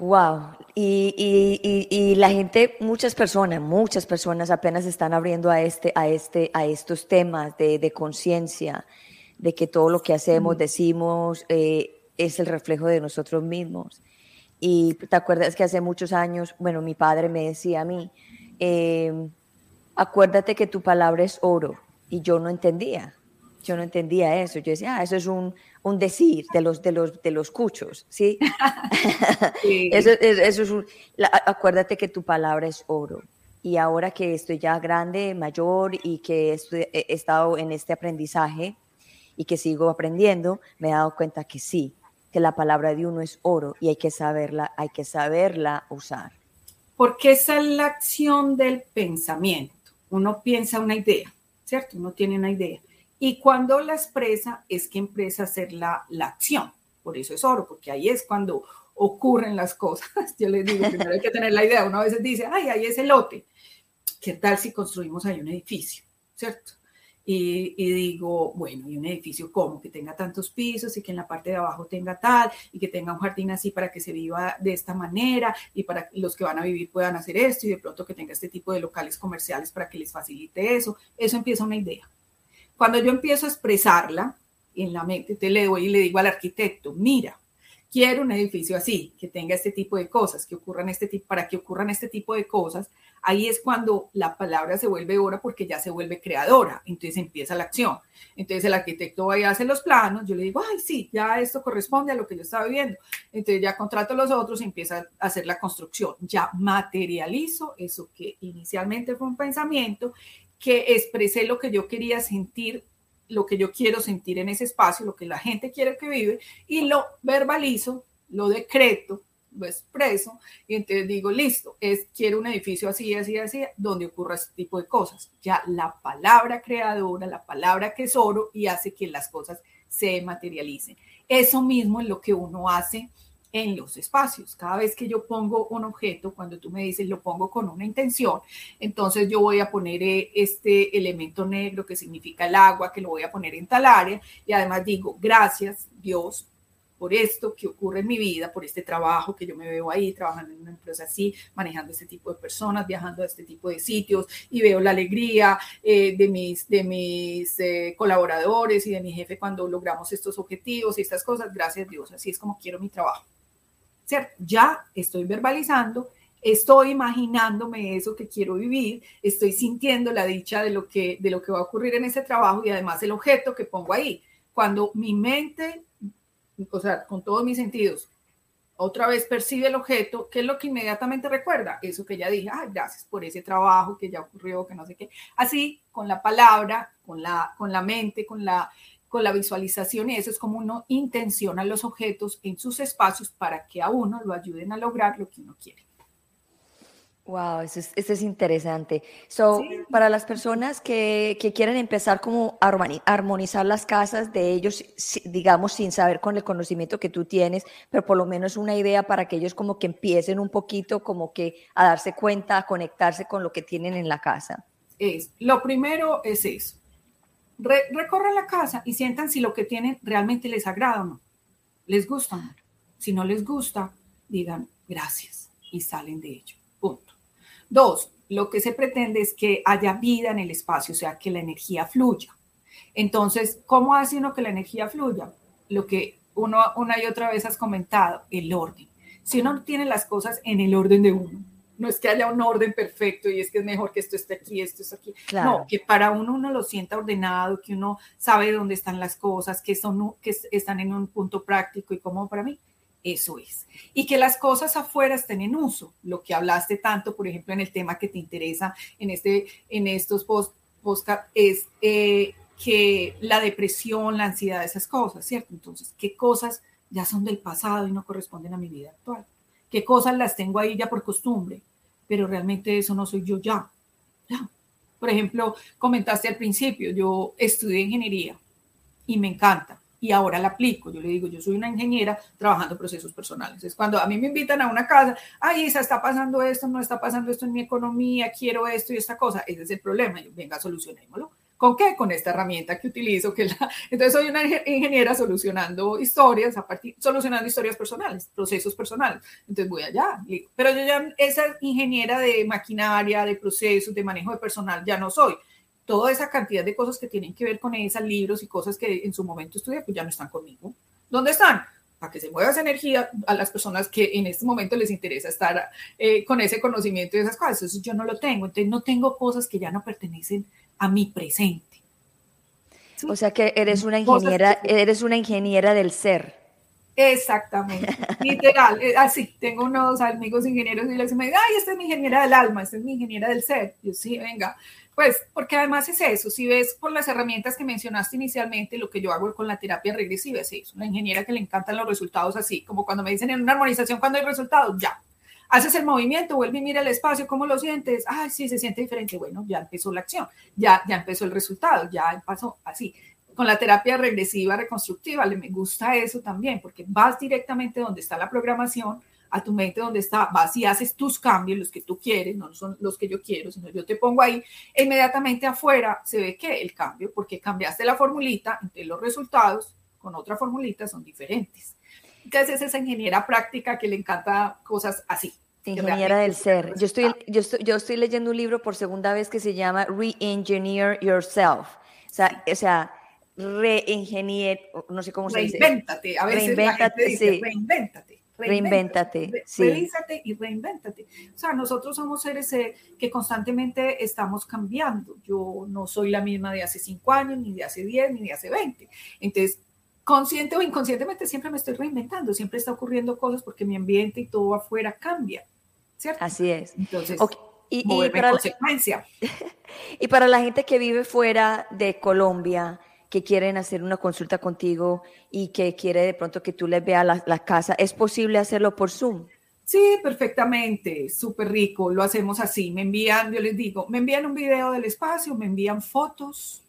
Wow, y, la gente, muchas personas, muchas personas apenas están abriendo a este, a este, a estos temas de, conciencia, de que todo lo que hacemos, decimos, eh, es el reflejo de nosotros mismos. Y te acuerdas que hace muchos años, bueno, mi padre me decía a mí, em, acuérdate que tu palabra es oro, y yo no entendía, yo no entendía eso. Yo decía, ah, eso es un, un decir de los, de los, de los cuchos, ¿sí? [laughs] [laughs] eso, eso, es un, acuérdate que tu palabra es oro. Y ahora que estoy ya grande, mayor y que he estado en este aprendizaje y que sigo aprendiendo, me he dado cuenta que sí, que la palabra de uno es oro y hay que saberla, hay que saberla usar. Porque esa es la acción del pensamiento. Uno piensa una idea, ¿cierto? Uno tiene una idea y cuando la expresa es que empieza a hacer la, la acción. Por eso es oro, porque ahí es cuando ocurren las cosas. [laughs] Yo les digo, primero hay que tener la idea. Una vez dice, ay, ahí es el lote. ¿Qué tal si construimos ahí un edificio? ¿Cierto? Y, y, digo, bueno, y un edificio como que tenga tantos pisos y que en la parte de abajo tenga tal y que tenga un jardín así para que se viva de esta manera y para que los que van a vivir puedan hacer esto y de pronto que tenga este tipo de locales comerciales para que les facilite eso. Eso empieza una idea. Cuando yo empiezo a expresarla en la mente, te le doy y le digo al arquitecto, mira, quiero un edificio así, que tenga este tipo de cosas, que ocurran este tipo, para que ocurran este tipo de cosas, ahí es cuando la palabra se vuelve obra porque ya se vuelve creadora, entonces empieza la acción. Entonces el arquitecto va y hace los planos, yo le digo, ay, sí, ya esto corresponde a lo que yo estaba viviendo. Entonces ya contrato a los otros y empieza a hacer la construcción. Ya materializo eso que inicialmente fue un pensamiento, que expresé lo que yo quería sentir lo que yo quiero sentir en ese espacio, lo que la gente quiere que vive, y lo verbalizo, lo decreto, lo expreso, y entonces digo, listo, es, quiero un edificio así, así, así, donde ocurra este tipo de cosas. Ya la palabra creadora, la palabra que es oro, y hace que las cosas se materialicen. Eso mismo es lo que uno hace en los espacios. Cada vez que yo pongo un objeto, cuando tú me dices lo pongo con una intención, entonces yo voy a poner eh, este elemento negro que significa el agua, que lo voy a poner en tal área y además digo, gracias Dios por esto que ocurre en mi vida, por este trabajo que yo me veo ahí, trabajando en una empresa así, manejando este tipo de personas, viajando a este tipo de sitios y veo la alegría eh, de mis, de mis eh, colaboradores y de mi jefe cuando logramos estos objetivos y estas cosas. Gracias Dios, así es como quiero mi trabajo. Ya estoy verbalizando, estoy imaginándome eso que quiero vivir, estoy sintiendo la dicha de lo que, de lo que va a ocurrir en ese trabajo y además el objeto que pongo ahí. Cuando mi mente, o sea, con todos mis sentidos, otra vez percibe el objeto, ¿qué es lo que inmediatamente recuerda? Eso que ya dije, ay, gracias por ese trabajo que ya ocurrió, que no sé qué. Así, con la palabra, con la, con la mente, con la, con la visualización y eso es como uno intenciona los objetos en sus espacios para que a uno lo ayuden a lograr lo que uno quiere. Wow, eso es, es interesante. So, para las personas que, que, quieren empezar como a armonizar las casas de ellos, digamos, sin saber con el conocimiento que tú tienes, pero por lo menos una idea para que ellos como que empiecen un poquito como que a darse cuenta, a conectarse con lo que tienen en la casa. Es, lo primero es eso, recorran la casa y sientan si lo que tienen realmente les agrada o no. ¿Les gusta Si no les gusta, digan gracias y salen de ello. Punto. Dos, lo que se pretende es que haya vida en el espacio, o sea, que la energía fluya. Entonces, ¿cómo hace uno que la energía fluya? Lo que uno una y otra vez has comentado, el orden. Si uno tiene las cosas en el orden de uno, no es que haya un orden perfecto y es que es mejor que esto esté aquí, esto es aquí. No, que para uno uno lo sienta ordenado, que uno sabe dónde están las cosas, que, son, que están en un punto práctico y cómo para mí. Eso es. Y que las cosas afuera estén en uso. Lo que hablaste tanto, por ejemplo, en el tema que te interesa en, este, en estos post, es eh, que la depresión, la ansiedad, esas cosas, ¿cierto? Entonces, ¿qué cosas ya son del pasado y no corresponden a mi vida actual? ¿Qué cosas las tengo ahí ya por costumbre? Pero realmente eso no soy yo ya. Por ejemplo, comentaste al principio, yo estudié ingeniería y me encanta y ahora la aplico. Yo le digo, yo soy una ingeniera trabajando procesos personales. Es cuando a mí me invitan a una casa, ay, Isa, está pasando esto, no está pasando esto en mi economía, quiero esto y esta cosa. Ese es el problema. Yo, venga, solucionémoslo. ¿Con qué? Con esta herramienta que utilizo. Que la... Entonces soy una ingeniera solucionando historias, a solucionando historias personales, procesos personales. Entonces voy allá. Pero yo ya esa ingeniera de maquinaria, de procesos, de manejo de personal, ya no soy. Toda esa cantidad de cosas que tienen que ver con esos libros y cosas que en su momento estudié, pues ya no están conmigo. ¿Dónde están? para que se mueva esa energía a las personas que en este momento les interesa estar eh, con ese conocimiento y esas cosas. Eso yo no lo tengo, entonces no tengo cosas que ya no pertenecen a mi presente. O sea que eres una ingeniera, eres una ingeniera del ser. Exactamente, [laughs] literal, eh, así, tengo unos amigos ingenieros y les dicen, ay, esta es mi ingeniera del alma, esta es mi ingeniera del ser. Yo sí, venga, pues porque además es eso, si ves por las herramientas que mencionaste inicialmente, lo que yo hago con la terapia regresiva es eso, una ingeniera que le encantan los resultados así, como cuando me dicen en una armonización cuando hay resultados, ya, haces el movimiento, vuelve y mira el espacio, ¿cómo lo sientes? Ay, sí, se siente diferente. Bueno, ya empezó la acción, ya, ya empezó el resultado, ya pasó así. Con la terapia regresiva reconstructiva, le me gusta eso también, porque vas directamente donde está la programación, a tu mente donde está, vas y haces tus cambios, los que tú quieres, no son los que yo quiero, sino yo te pongo ahí, inmediatamente afuera se ve que el cambio, porque cambiaste la formulita, entonces los resultados con otra formulita son diferentes. Entonces es esa ingeniera práctica que le encanta cosas así. Ingeniera del ser. Yo estoy, yo, estoy, yo estoy leyendo un libro por segunda vez que se llama Re-Engineer Yourself. O sea, o sea reingenier, no sé cómo se dice. Reinvéntate, a veces reinvéntate, dice, sí. reinvéntate. Reinvéntate, sí. Revísate y reinvéntate. O sea, nosotros somos seres eh, que constantemente estamos cambiando. Yo no soy la misma de hace cinco años, ni de hace diez, ni de hace veinte. Entonces, consciente o inconscientemente siempre me estoy reinventando, siempre está ocurriendo cosas porque mi ambiente y todo afuera cambia, ¿cierto? Así es. Entonces, y, para consecuencia. La, [laughs] y para la gente que vive fuera de Colombia, que quieren hacer una consulta contigo y que quiere de pronto que tú les veas la, casa, ¿es posible hacerlo por Zoom? Sí, perfectamente, súper rico, lo hacemos así, me envían, yo les digo, me envían un video del espacio, me envían fotos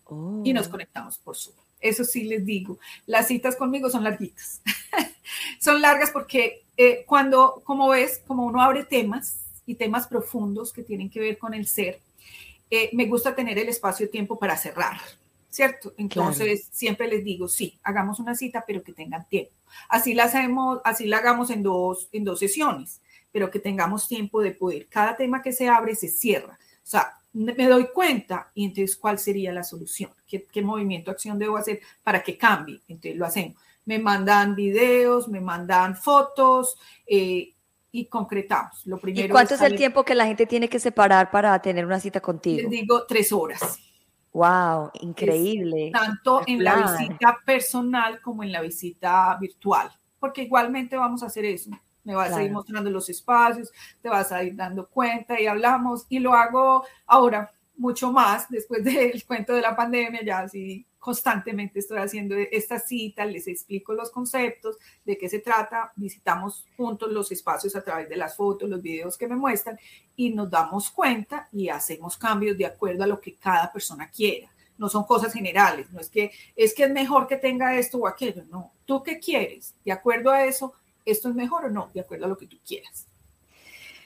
y nos oh. conectamos por Zoom. Eso sí les digo, las citas conmigo son larguitas, [laughs] son largas porque eh, cuando, como ves, como uno abre temas y temas profundos que tienen que ver con el ser, eh, me gusta tener el espacio-tiempo para cerrar, ¿cierto? Entonces, siempre les digo, sí, hagamos una cita, pero que tengan tiempo. Así la hacemos, así la hagamos en dos, en dos sesiones, pero que tengamos tiempo de poder. Cada tema que se abre se cierra. O sea, me doy cuenta y entonces, ¿cuál sería la solución? ¿Qué, qué movimiento, acción debo hacer para que cambie? Entonces, lo hacemos. Me mandan videos, me mandan fotos, eh, y concretamos. Lo primero ¿Y cuánto es, el tiempo que la gente tiene que separar para tener una cita contigo? Les digo tres horas. Wow, increíble. tanto en la visita personal como en la visita virtual, porque igualmente vamos a hacer eso. Me vas a ir mostrando los espacios, te vas a ir dando cuenta y hablamos y lo hago ahora mucho más después [laughs] del cuento de la pandemia, ya así constantemente estoy haciendo esta cita, les explico los conceptos, de qué se trata, visitamos juntos los espacios a través de las fotos, los videos que me muestran y nos damos cuenta y hacemos cambios de acuerdo a lo que cada persona quiera. No son cosas generales, no es que es que es mejor que tenga esto o aquello, no. ¿Tú qué quieres? De acuerdo a eso, ¿esto es mejor o no? De acuerdo a lo que tú quieras.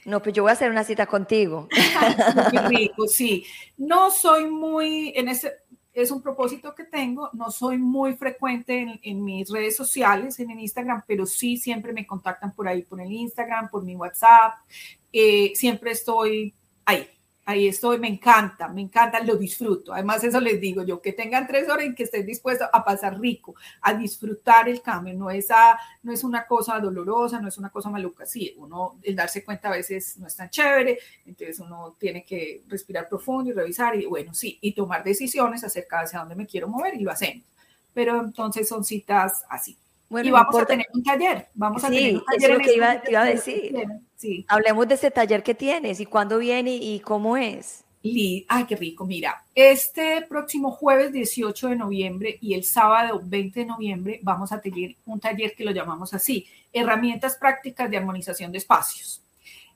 No, pues yo voy a hacer una cita contigo. [laughs] Rico, sí. No soy muy en ese, es un propósito que tengo. No soy muy frecuente en, mis redes sociales, en el Instagram, pero sí siempre me contactan por ahí, por el Instagram, por mi WhatsApp. Eh, siempre estoy ahí ahí estoy, me encanta, me encanta, lo disfruto. Además, eso les digo yo, que tengan tres horas en que estén dispuestos a pasar rico, a disfrutar el cambio. No es, no es una cosa dolorosa, no es una cosa maluca. Sí, uno, el darse cuenta a veces no es tan chévere, entonces uno tiene que respirar profundo y revisar y bueno, sí, y tomar decisiones acerca de hacia dónde me quiero mover y lo hacemos. Pero entonces son citas así. Bueno, y vamos a tener un taller. Vamos a tener un taller. Eso es lo que iba a decir. Sí. Hablemos de ese taller que tienes y cuándo viene y cómo es. Ay, qué rico. Mira, este próximo jueves 18 de noviembre y el sábado 20 de noviembre vamos a tener un taller que lo llamamos así, herramientas prácticas de armonización de espacios.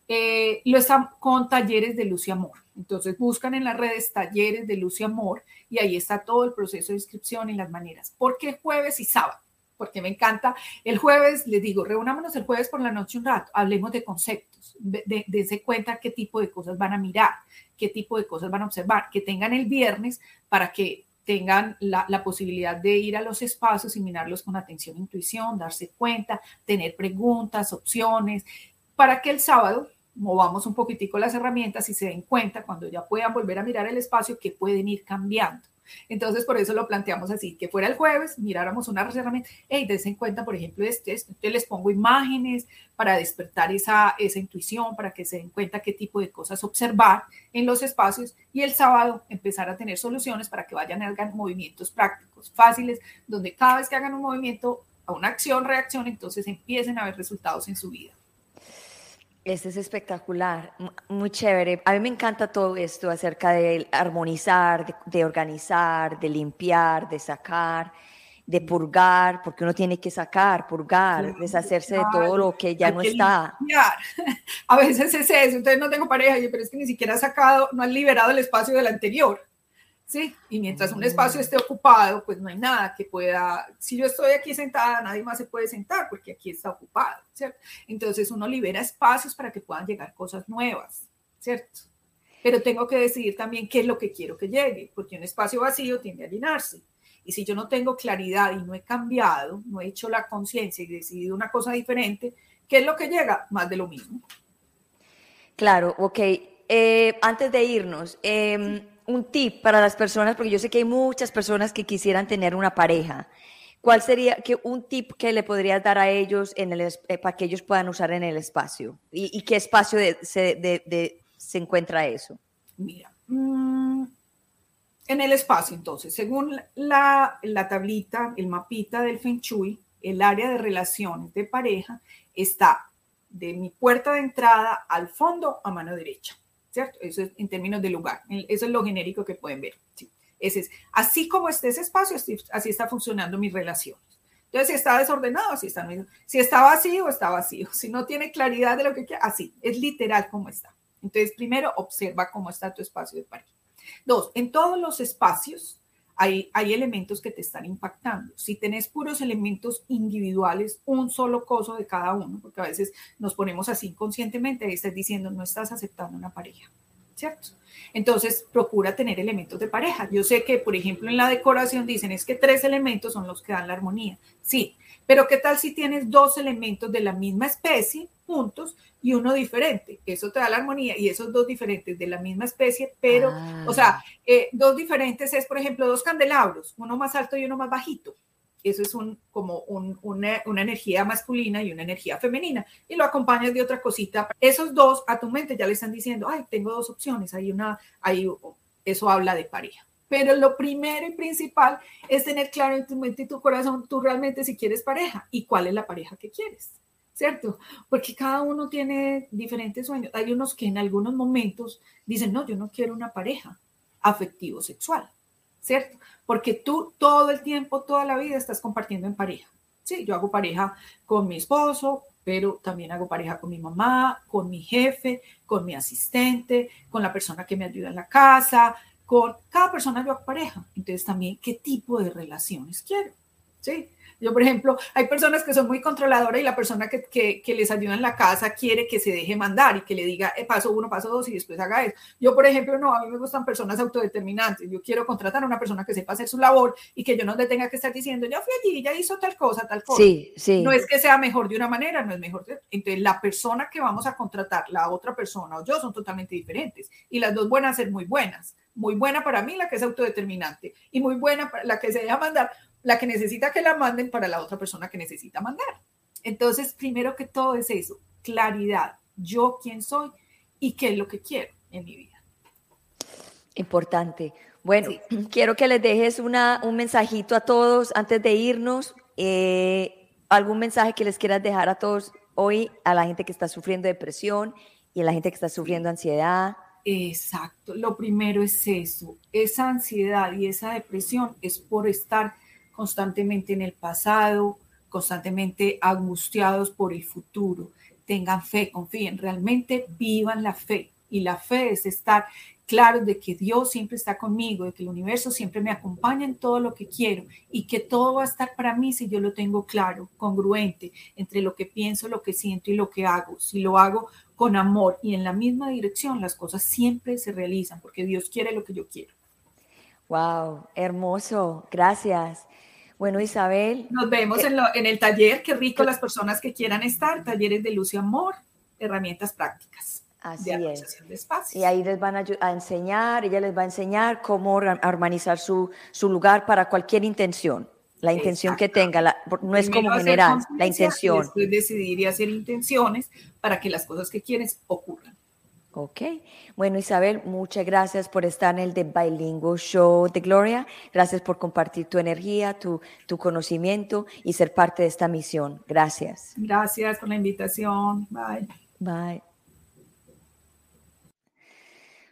Eh, lo están con talleres de luz y amor. Entonces buscan en las redes talleres de luz y amor y ahí está todo el proceso de inscripción y las maneras. ¿Por qué jueves y sábado? Porque me encanta. El jueves, les digo, reunámonos el jueves por la noche un rato, hablemos de conceptos, de, cuenta qué tipo de cosas van a mirar, qué tipo de cosas van a observar, que tengan el viernes para que tengan la, la, posibilidad de ir a los espacios y mirarlos con atención e intuición, darse cuenta, tener preguntas, opciones, para que el sábado movamos un poquitico las herramientas y se den cuenta cuando ya puedan volver a mirar el espacio que pueden ir cambiando. Entonces, por eso lo planteamos así, que fuera el jueves, miráramos una herramienta, hey, dense en cuenta, por ejemplo, este, entonces les pongo imágenes para despertar esa, esa intuición, para que se den cuenta qué tipo de cosas observar en los espacios y el sábado empezar a tener soluciones para que vayan a hagan movimientos prácticos, fáciles, donde cada vez que hagan un movimiento, a una acción, reacción, entonces empiecen a ver resultados en su vida. Este es espectacular, muy chévere. A mí me encanta todo esto acerca de armonizar, de, organizar, de limpiar, de sacar, de purgar, porque uno tiene que sacar, purgar, deshacerse de todo lo que ya no está. [laughs] A veces es eso, entonces no tengo pareja, pero es que ni siquiera ha sacado, no han liberado el espacio del anterior. ¿Sí? Y mientras un espacio esté ocupado, pues no hay nada que pueda, si yo estoy aquí sentada, nadie más se puede sentar porque aquí está ocupado, ¿cierto? Entonces uno libera espacios para que puedan llegar cosas nuevas, ¿cierto? Pero tengo que decidir también qué es lo que quiero que llegue, porque un espacio vacío tiende a llenarse. Y si yo no tengo claridad y no he cambiado, no he hecho la conciencia y decidido una cosa diferente, ¿qué es lo que llega? Más de lo mismo. Claro, ok. Eh, antes de irnos, eh, un tip para las personas, porque yo sé que hay muchas personas que quisieran tener una pareja. ¿Cuál sería que un tip que le podrías dar a ellos en el, eh, para que ellos puedan usar en el espacio? ¿Y, qué espacio se, encuentra eso? Mira, mm, en el espacio, entonces, según la, la tablita, el mapita del Feng Shui, el área de relaciones de pareja está de mi puerta de entrada al fondo a mano derecha. ¿Cierto? Eso es en términos de lugar. Eso es lo genérico que pueden ver. Ese es, así como esté ese espacio, así, está funcionando mis relaciones. Entonces, si está desordenado, así está. Si está vacío, está vacío. Si no tiene claridad de lo que quiere, así. Es literal como está. Entonces, primero, observa cómo está tu espacio de pareja. Dos, en todos los espacios hay, elementos que te están impactando. Si tenés puros elementos individuales, un solo coso de cada uno, porque a veces nos ponemos así inconscientemente, y estás diciendo, no estás aceptando una pareja, ¿cierto? Entonces, procura tener elementos de pareja. Yo sé que, por ejemplo, en la decoración dicen es que tres elementos son los que dan la armonía. Sí, pero ¿qué tal si tienes dos elementos de la misma especie juntos y uno diferente. Eso te da la armonía y esos dos diferentes de la misma especie, pero, o sea, ah. eh, dos diferentes es, por ejemplo, dos candelabros, uno más alto y uno más bajito. Eso es un, como una, una, energía masculina y una energía femenina. Y lo acompañas de otra cosita. Esos dos a tu mente ya le están diciendo, ay, tengo dos opciones. Hay una, hay, eso habla de pareja. Pero lo primero y principal es tener claro en tu mente y tu corazón, tú realmente si quieres pareja y cuál es la pareja que quieres. ¿Cierto? Porque cada uno tiene diferentes sueños. Hay unos que en algunos momentos dicen, no, yo no quiero una pareja afectivo sexual, ¿cierto? Porque tú todo el tiempo, toda la vida estás compartiendo en pareja. Sí, yo hago pareja con mi esposo, pero también hago pareja con mi mamá, con mi jefe, con mi asistente, con la persona que me ayuda en la casa, con cada persona yo hago pareja. Entonces también, ¿qué tipo de relaciones quiero? ¿Sí? Yo, por ejemplo, hay personas que son muy controladoras y la persona que, que, les ayuda en la casa quiere que se deje mandar y que le diga eh, paso uno, paso dos y después haga eso. Yo, por ejemplo, no, a mí me gustan personas autodeterminantes. Yo quiero contratar a una persona que sepa hacer su labor y que yo no le tenga que estar diciendo, ya fui allí, ya hizo tal cosa, tal cosa. Sí, sí. No es que sea mejor de una manera, no es mejor. De... Entonces, la persona que vamos a contratar, la otra persona o yo, son totalmente diferentes y las dos a ser muy buenas muy buena para mí la que es autodeterminante y muy buena para la que se deja mandar la que necesita que la manden para la otra persona que necesita mandar. Entonces, primero que todo es eso, claridad, yo quién soy y qué es lo que quiero en mi vida. Importante. Bueno, [clears throat] quiero que les dejes una, un mensajito a todos antes de irnos. Eh, algún mensaje que les quieras dejar a todos hoy, a la gente que está sufriendo depresión y a la gente que está sufriendo ansiedad. Exacto. Lo primero es eso. Esa ansiedad y esa depresión es por estar constantemente en el pasado, constantemente angustiados por el futuro. Tengan fe, confíen, realmente vivan la fe. Y la fe es estar claros de que Dios siempre está conmigo, de que el universo siempre me acompaña en todo lo que quiero y que todo va a estar para mí si yo lo tengo claro, congruente entre lo que pienso, lo que siento y lo que hago. Si lo hago con amor y en la misma dirección, las cosas siempre se realizan porque Dios quiere lo que yo quiero. Wow, hermoso. Gracias. Bueno, Isabel. Nos vemos en, el taller. Qué rico las personas que quieran estar. Talleres de luz y amor, herramientas prácticas. Así es. y ahí les van a, enseñar, ella les va a enseñar cómo armonizar su, su lugar para cualquier intención. La intención que tenga, no es como general, la intención. Después decidir y hacer intenciones para que las cosas que quieres ocurran. Ok. Bueno, Isabel, muchas gracias por estar en el The Bilingual Show de Gloria. Gracias por compartir tu energía, tu, tu conocimiento y ser parte de esta misión. Gracias. Gracias por la invitación. Bye. Bye.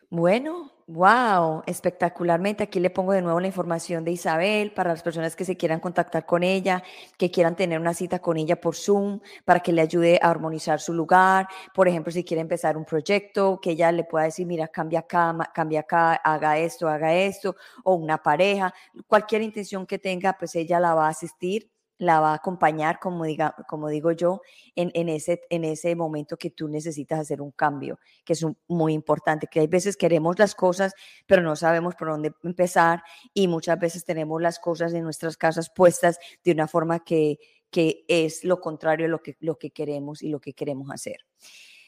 Bueno, Wow, espectacularmente. Aquí le pongo de nuevo la información de Isabel para las personas que se quieran contactar con ella, que quieran tener una cita con ella por Zoom para que le ayude a armonizar su lugar. Por ejemplo, si quiere empezar un proyecto, que ella le pueda decir, mira, cambia acá, cambia acá, haga esto, haga esto, o una pareja, cualquier intención que tenga, pues ella la va a asistir la va a acompañar, como, diga, como digo yo, en, en, ese, en ese momento que tú necesitas hacer un cambio, que es muy importante, que hay veces queremos las cosas, pero no sabemos por dónde empezar y muchas veces tenemos las cosas en nuestras casas puestas de una forma que, que es lo contrario a lo que, lo que queremos y lo que queremos hacer.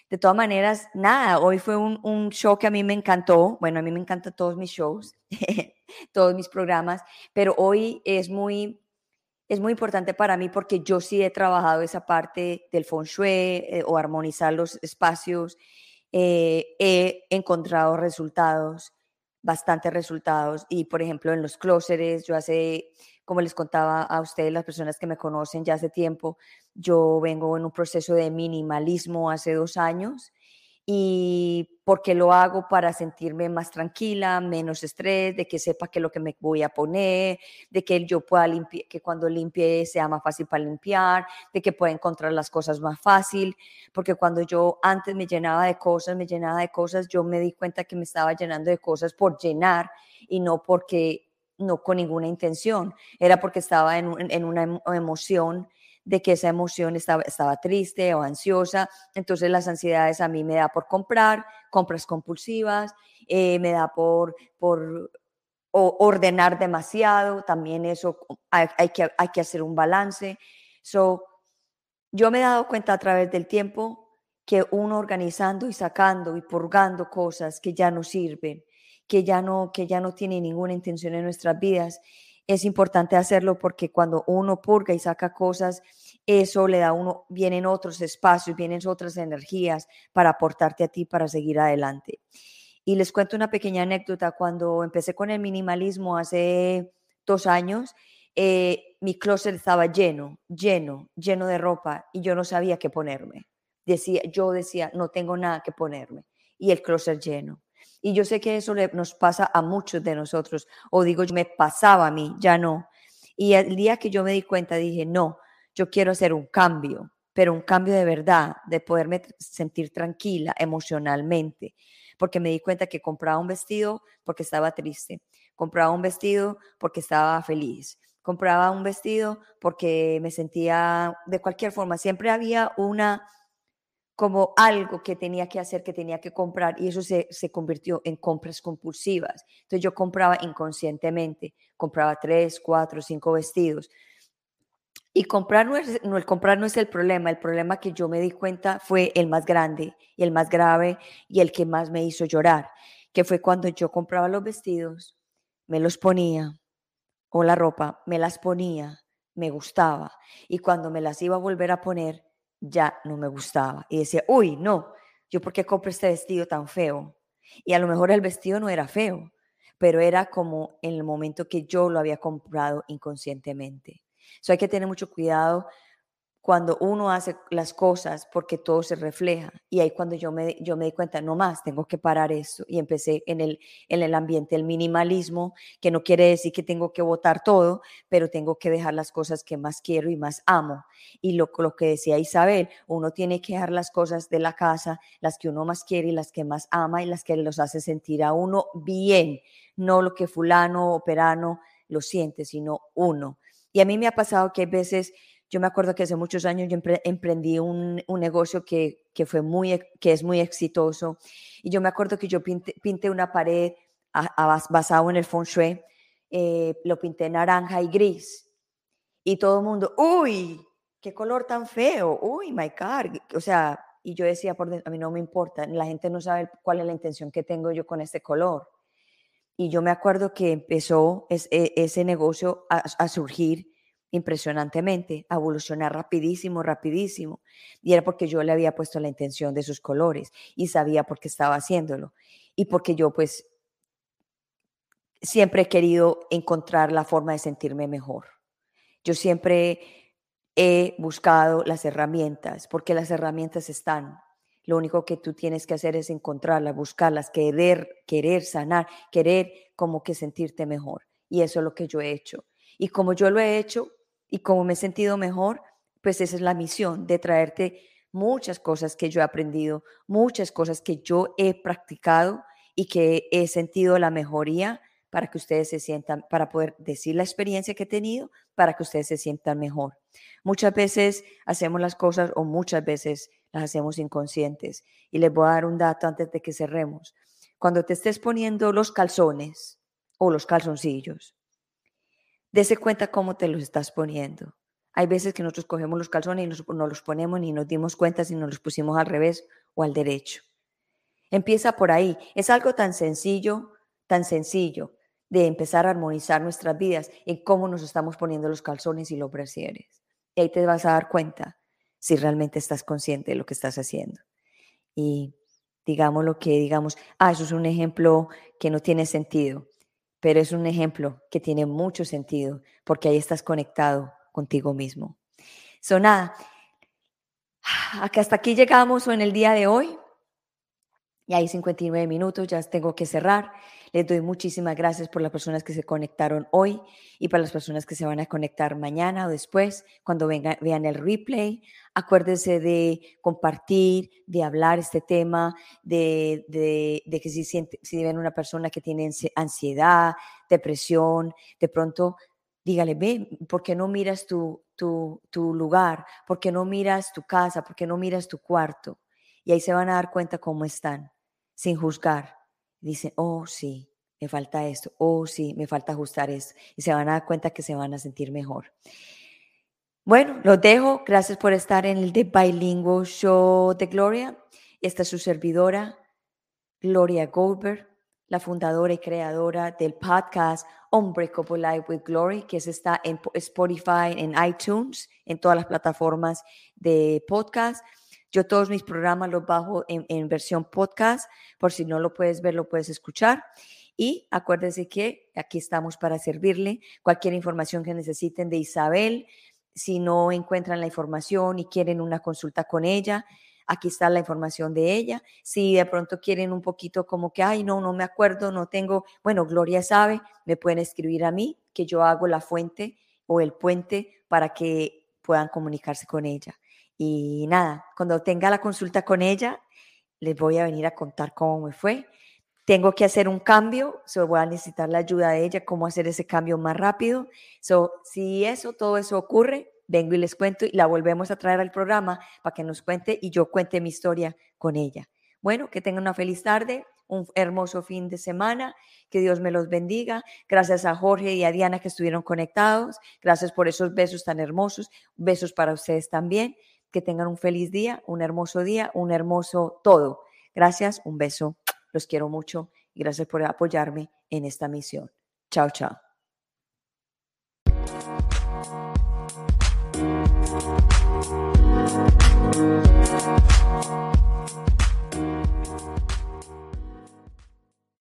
de todas maneras, nada, hoy fue un, un, show que a mí me encantó. Bueno, a mí me encantan todos mis shows, [laughs] todos mis programas, pero hoy es muy, es muy importante para mí porque yo sí he trabajado esa parte del feng shui eh, o armonizar los espacios. Eh, he encontrado resultados, bastantes resultados. Y por ejemplo, en los clóseres, yo hace como les contaba a ustedes, las personas que me conocen ya hace tiempo, yo vengo en un proceso de minimalismo hace dos años y porque lo hago para sentirme más tranquila, menos estrés, de que sepa qué es lo que me voy a poner, de que yo pueda limpiar, que cuando limpie sea más fácil para limpiar, de que pueda encontrar las cosas más fácil, porque cuando yo antes me llenaba de cosas, me llenaba de cosas, yo me di cuenta que me estaba llenando de cosas por llenar y no porque no con ninguna intención, era porque estaba en, una emoción de que esa emoción estaba, estaba triste o ansiosa, entonces las ansiedades a mí me da por comprar, compras compulsivas, eh, me da por, por ordenar demasiado, también eso hay, que, hay que hacer un balance. So, yo me he dado cuenta a través del tiempo que uno organizando y sacando y purgando cosas que ya no sirven, que ya no, que ya no tiene ninguna intención en nuestras vidas. Es importante hacerlo porque cuando uno purga y saca cosas, eso le da a uno, vienen otros espacios, vienen otras energías para aportarte a ti para seguir adelante. Y les cuento una pequeña anécdota. Cuando empecé con el minimalismo hace dos años, eh, mi closet estaba lleno, lleno, lleno de ropa y yo no sabía qué ponerme. Decía, yo decía, no tengo nada que ponerme y el closet lleno. Y yo sé que eso nos pasa a muchos de nosotros, o digo, me pasaba a mí, ya no. Y el día que yo me di cuenta, dije, no, yo quiero hacer un cambio, pero un cambio de verdad, de poderme sentir tranquila emocionalmente, porque me di cuenta que compraba un vestido porque estaba triste, compraba un vestido porque estaba feliz, compraba un vestido porque me sentía de cualquier forma, siempre había una como algo que tenía que hacer, que tenía que comprar, y eso se, convirtió en compras compulsivas. Entonces yo compraba inconscientemente, compraba tres, cuatro, cinco vestidos. Y comprar no, es, no, el comprar no es el problema, el problema que yo me di cuenta fue el más grande y el más grave y el que más me hizo llorar, que fue cuando yo compraba los vestidos, me los ponía, o la ropa, me las ponía, me gustaba, y cuando me las iba a volver a poner, ya no me gustaba. Y decía, uy, no, yo por qué compro este vestido tan feo. Y a lo mejor el vestido no era feo, pero era como en el momento que yo lo había comprado inconscientemente. Eso hay que tener mucho cuidado cuando uno hace las cosas porque todo se refleja. Y ahí cuando yo me, yo me di cuenta, no más, tengo que parar eso. Y empecé en el, en el ambiente del minimalismo, que no quiere decir que tengo que votar todo, pero tengo que dejar las cosas que más quiero y más amo. Y lo, lo que decía Isabel, uno tiene que dejar las cosas de la casa, las que uno más quiere y las que más ama y las que los hace sentir a uno bien, no lo que fulano o perano lo siente, sino uno. Y a mí me ha pasado que a veces yo me acuerdo que hace muchos años yo emprendí un, un negocio que, que, fue muy, que es muy exitoso. Y yo me acuerdo que yo pinté, una pared basado en el feng shui. Eh, lo pinté naranja y gris. Y todo el mundo, uy, qué color tan feo, uy, my God. O sea, y yo decía, por a mí no me importa, la gente no sabe cuál es la intención que tengo yo con este color. Y yo me acuerdo que empezó e, ese negocio a, a surgir impresionantemente, a evolucionar rapidísimo, rapidísimo. Y era porque yo le había puesto la intención de sus colores y sabía por qué estaba haciéndolo. Y porque yo pues siempre he querido encontrar la forma de sentirme mejor. Yo siempre he buscado las herramientas, porque las herramientas están. Lo único que tú tienes que hacer es encontrarlas, buscarlas, querer, querer sanar, querer como que sentirte mejor. Y eso es lo que yo he hecho. Y como yo lo he hecho, y como me he sentido mejor, pues esa es la misión de traerte muchas cosas que yo he aprendido, muchas cosas que yo he practicado y que he sentido la mejoría para que ustedes se sientan, para poder decir la experiencia que he tenido, para que ustedes se sientan mejor. Muchas veces hacemos las cosas o muchas veces las hacemos inconscientes. Y les voy a dar un dato antes de que cerremos. Cuando te estés poniendo los calzones o los calzoncillos, Dese cuenta cómo te los estás poniendo. Hay veces que nosotros cogemos los calzones y nos, no los ponemos ni nos dimos cuenta si nos los pusimos al revés o al derecho. Empieza por ahí. Es algo tan sencillo, tan sencillo de empezar a armonizar nuestras vidas en cómo nos estamos poniendo los calzones y los brasieres. Y ahí te vas a dar cuenta si realmente estás consciente de lo que estás haciendo. Y digamos lo que digamos, ah, eso es un ejemplo que no tiene sentido, pero es un ejemplo que tiene mucho sentido porque ahí estás conectado contigo mismo. So [sighs] hasta aquí llegamos en el día de hoy. Y hay 59 minutos, ya tengo que cerrar. Les doy muchísimas gracias por las personas que se conectaron hoy y para las personas que se van a conectar mañana o después, cuando vengan, vean el replay. Acuérdense de compartir, de hablar este tema, de, de, que si, siente, si ven una persona que tiene ansiedad, depresión, de pronto dígale, ve, ¿por qué no miras tu, tu, tu lugar? ¿Por qué no miras tu casa? ¿Por qué no miras tu cuarto? Y ahí se van a dar cuenta cómo están sin juzgar. Dicen, oh, sí, me falta esto, oh, sí, me falta ajustar esto. Y se van a dar cuenta que se van a sentir mejor. Bueno, los dejo. Gracias por estar en el The Bilingual Show de Gloria. Esta es su servidora, Gloria Goldberg, la fundadora y creadora del podcast Unbreakable Life with Glory, que está en Spotify, en iTunes, en todas las plataformas de podcast. Yo todos mis programas los bajo en, versión podcast, por si no lo puedes ver, lo puedes escuchar. Y acuérdense que aquí estamos para servirle. Cualquier información que necesiten de Isabel, si no encuentran la información y quieren una consulta con ella, aquí está la información de ella. Si de pronto quieren un poquito como que, ay, no, no me acuerdo, no tengo, bueno, Gloria sabe, me pueden escribir a mí, que yo hago la fuente o el puente para que puedan comunicarse con ella. Y nada, cuando tenga la consulta con ella, les voy a venir a contar cómo me fue. Tengo que hacer un cambio, so voy a necesitar la ayuda de ella, cómo hacer ese cambio más rápido. So, si eso, todo eso ocurre, vengo y les cuento y la volvemos a traer al programa para que nos cuente y yo cuente mi historia con ella. Bueno, que tengan una feliz tarde, un hermoso fin de semana, que Dios me los bendiga. Gracias a Jorge y a Diana que estuvieron conectados. Gracias por esos besos tan hermosos. Besos para ustedes también. Que tengan un feliz día, un hermoso día, un hermoso todo. Gracias, un beso, los quiero mucho y gracias por apoyarme en esta misión. Chao, chao.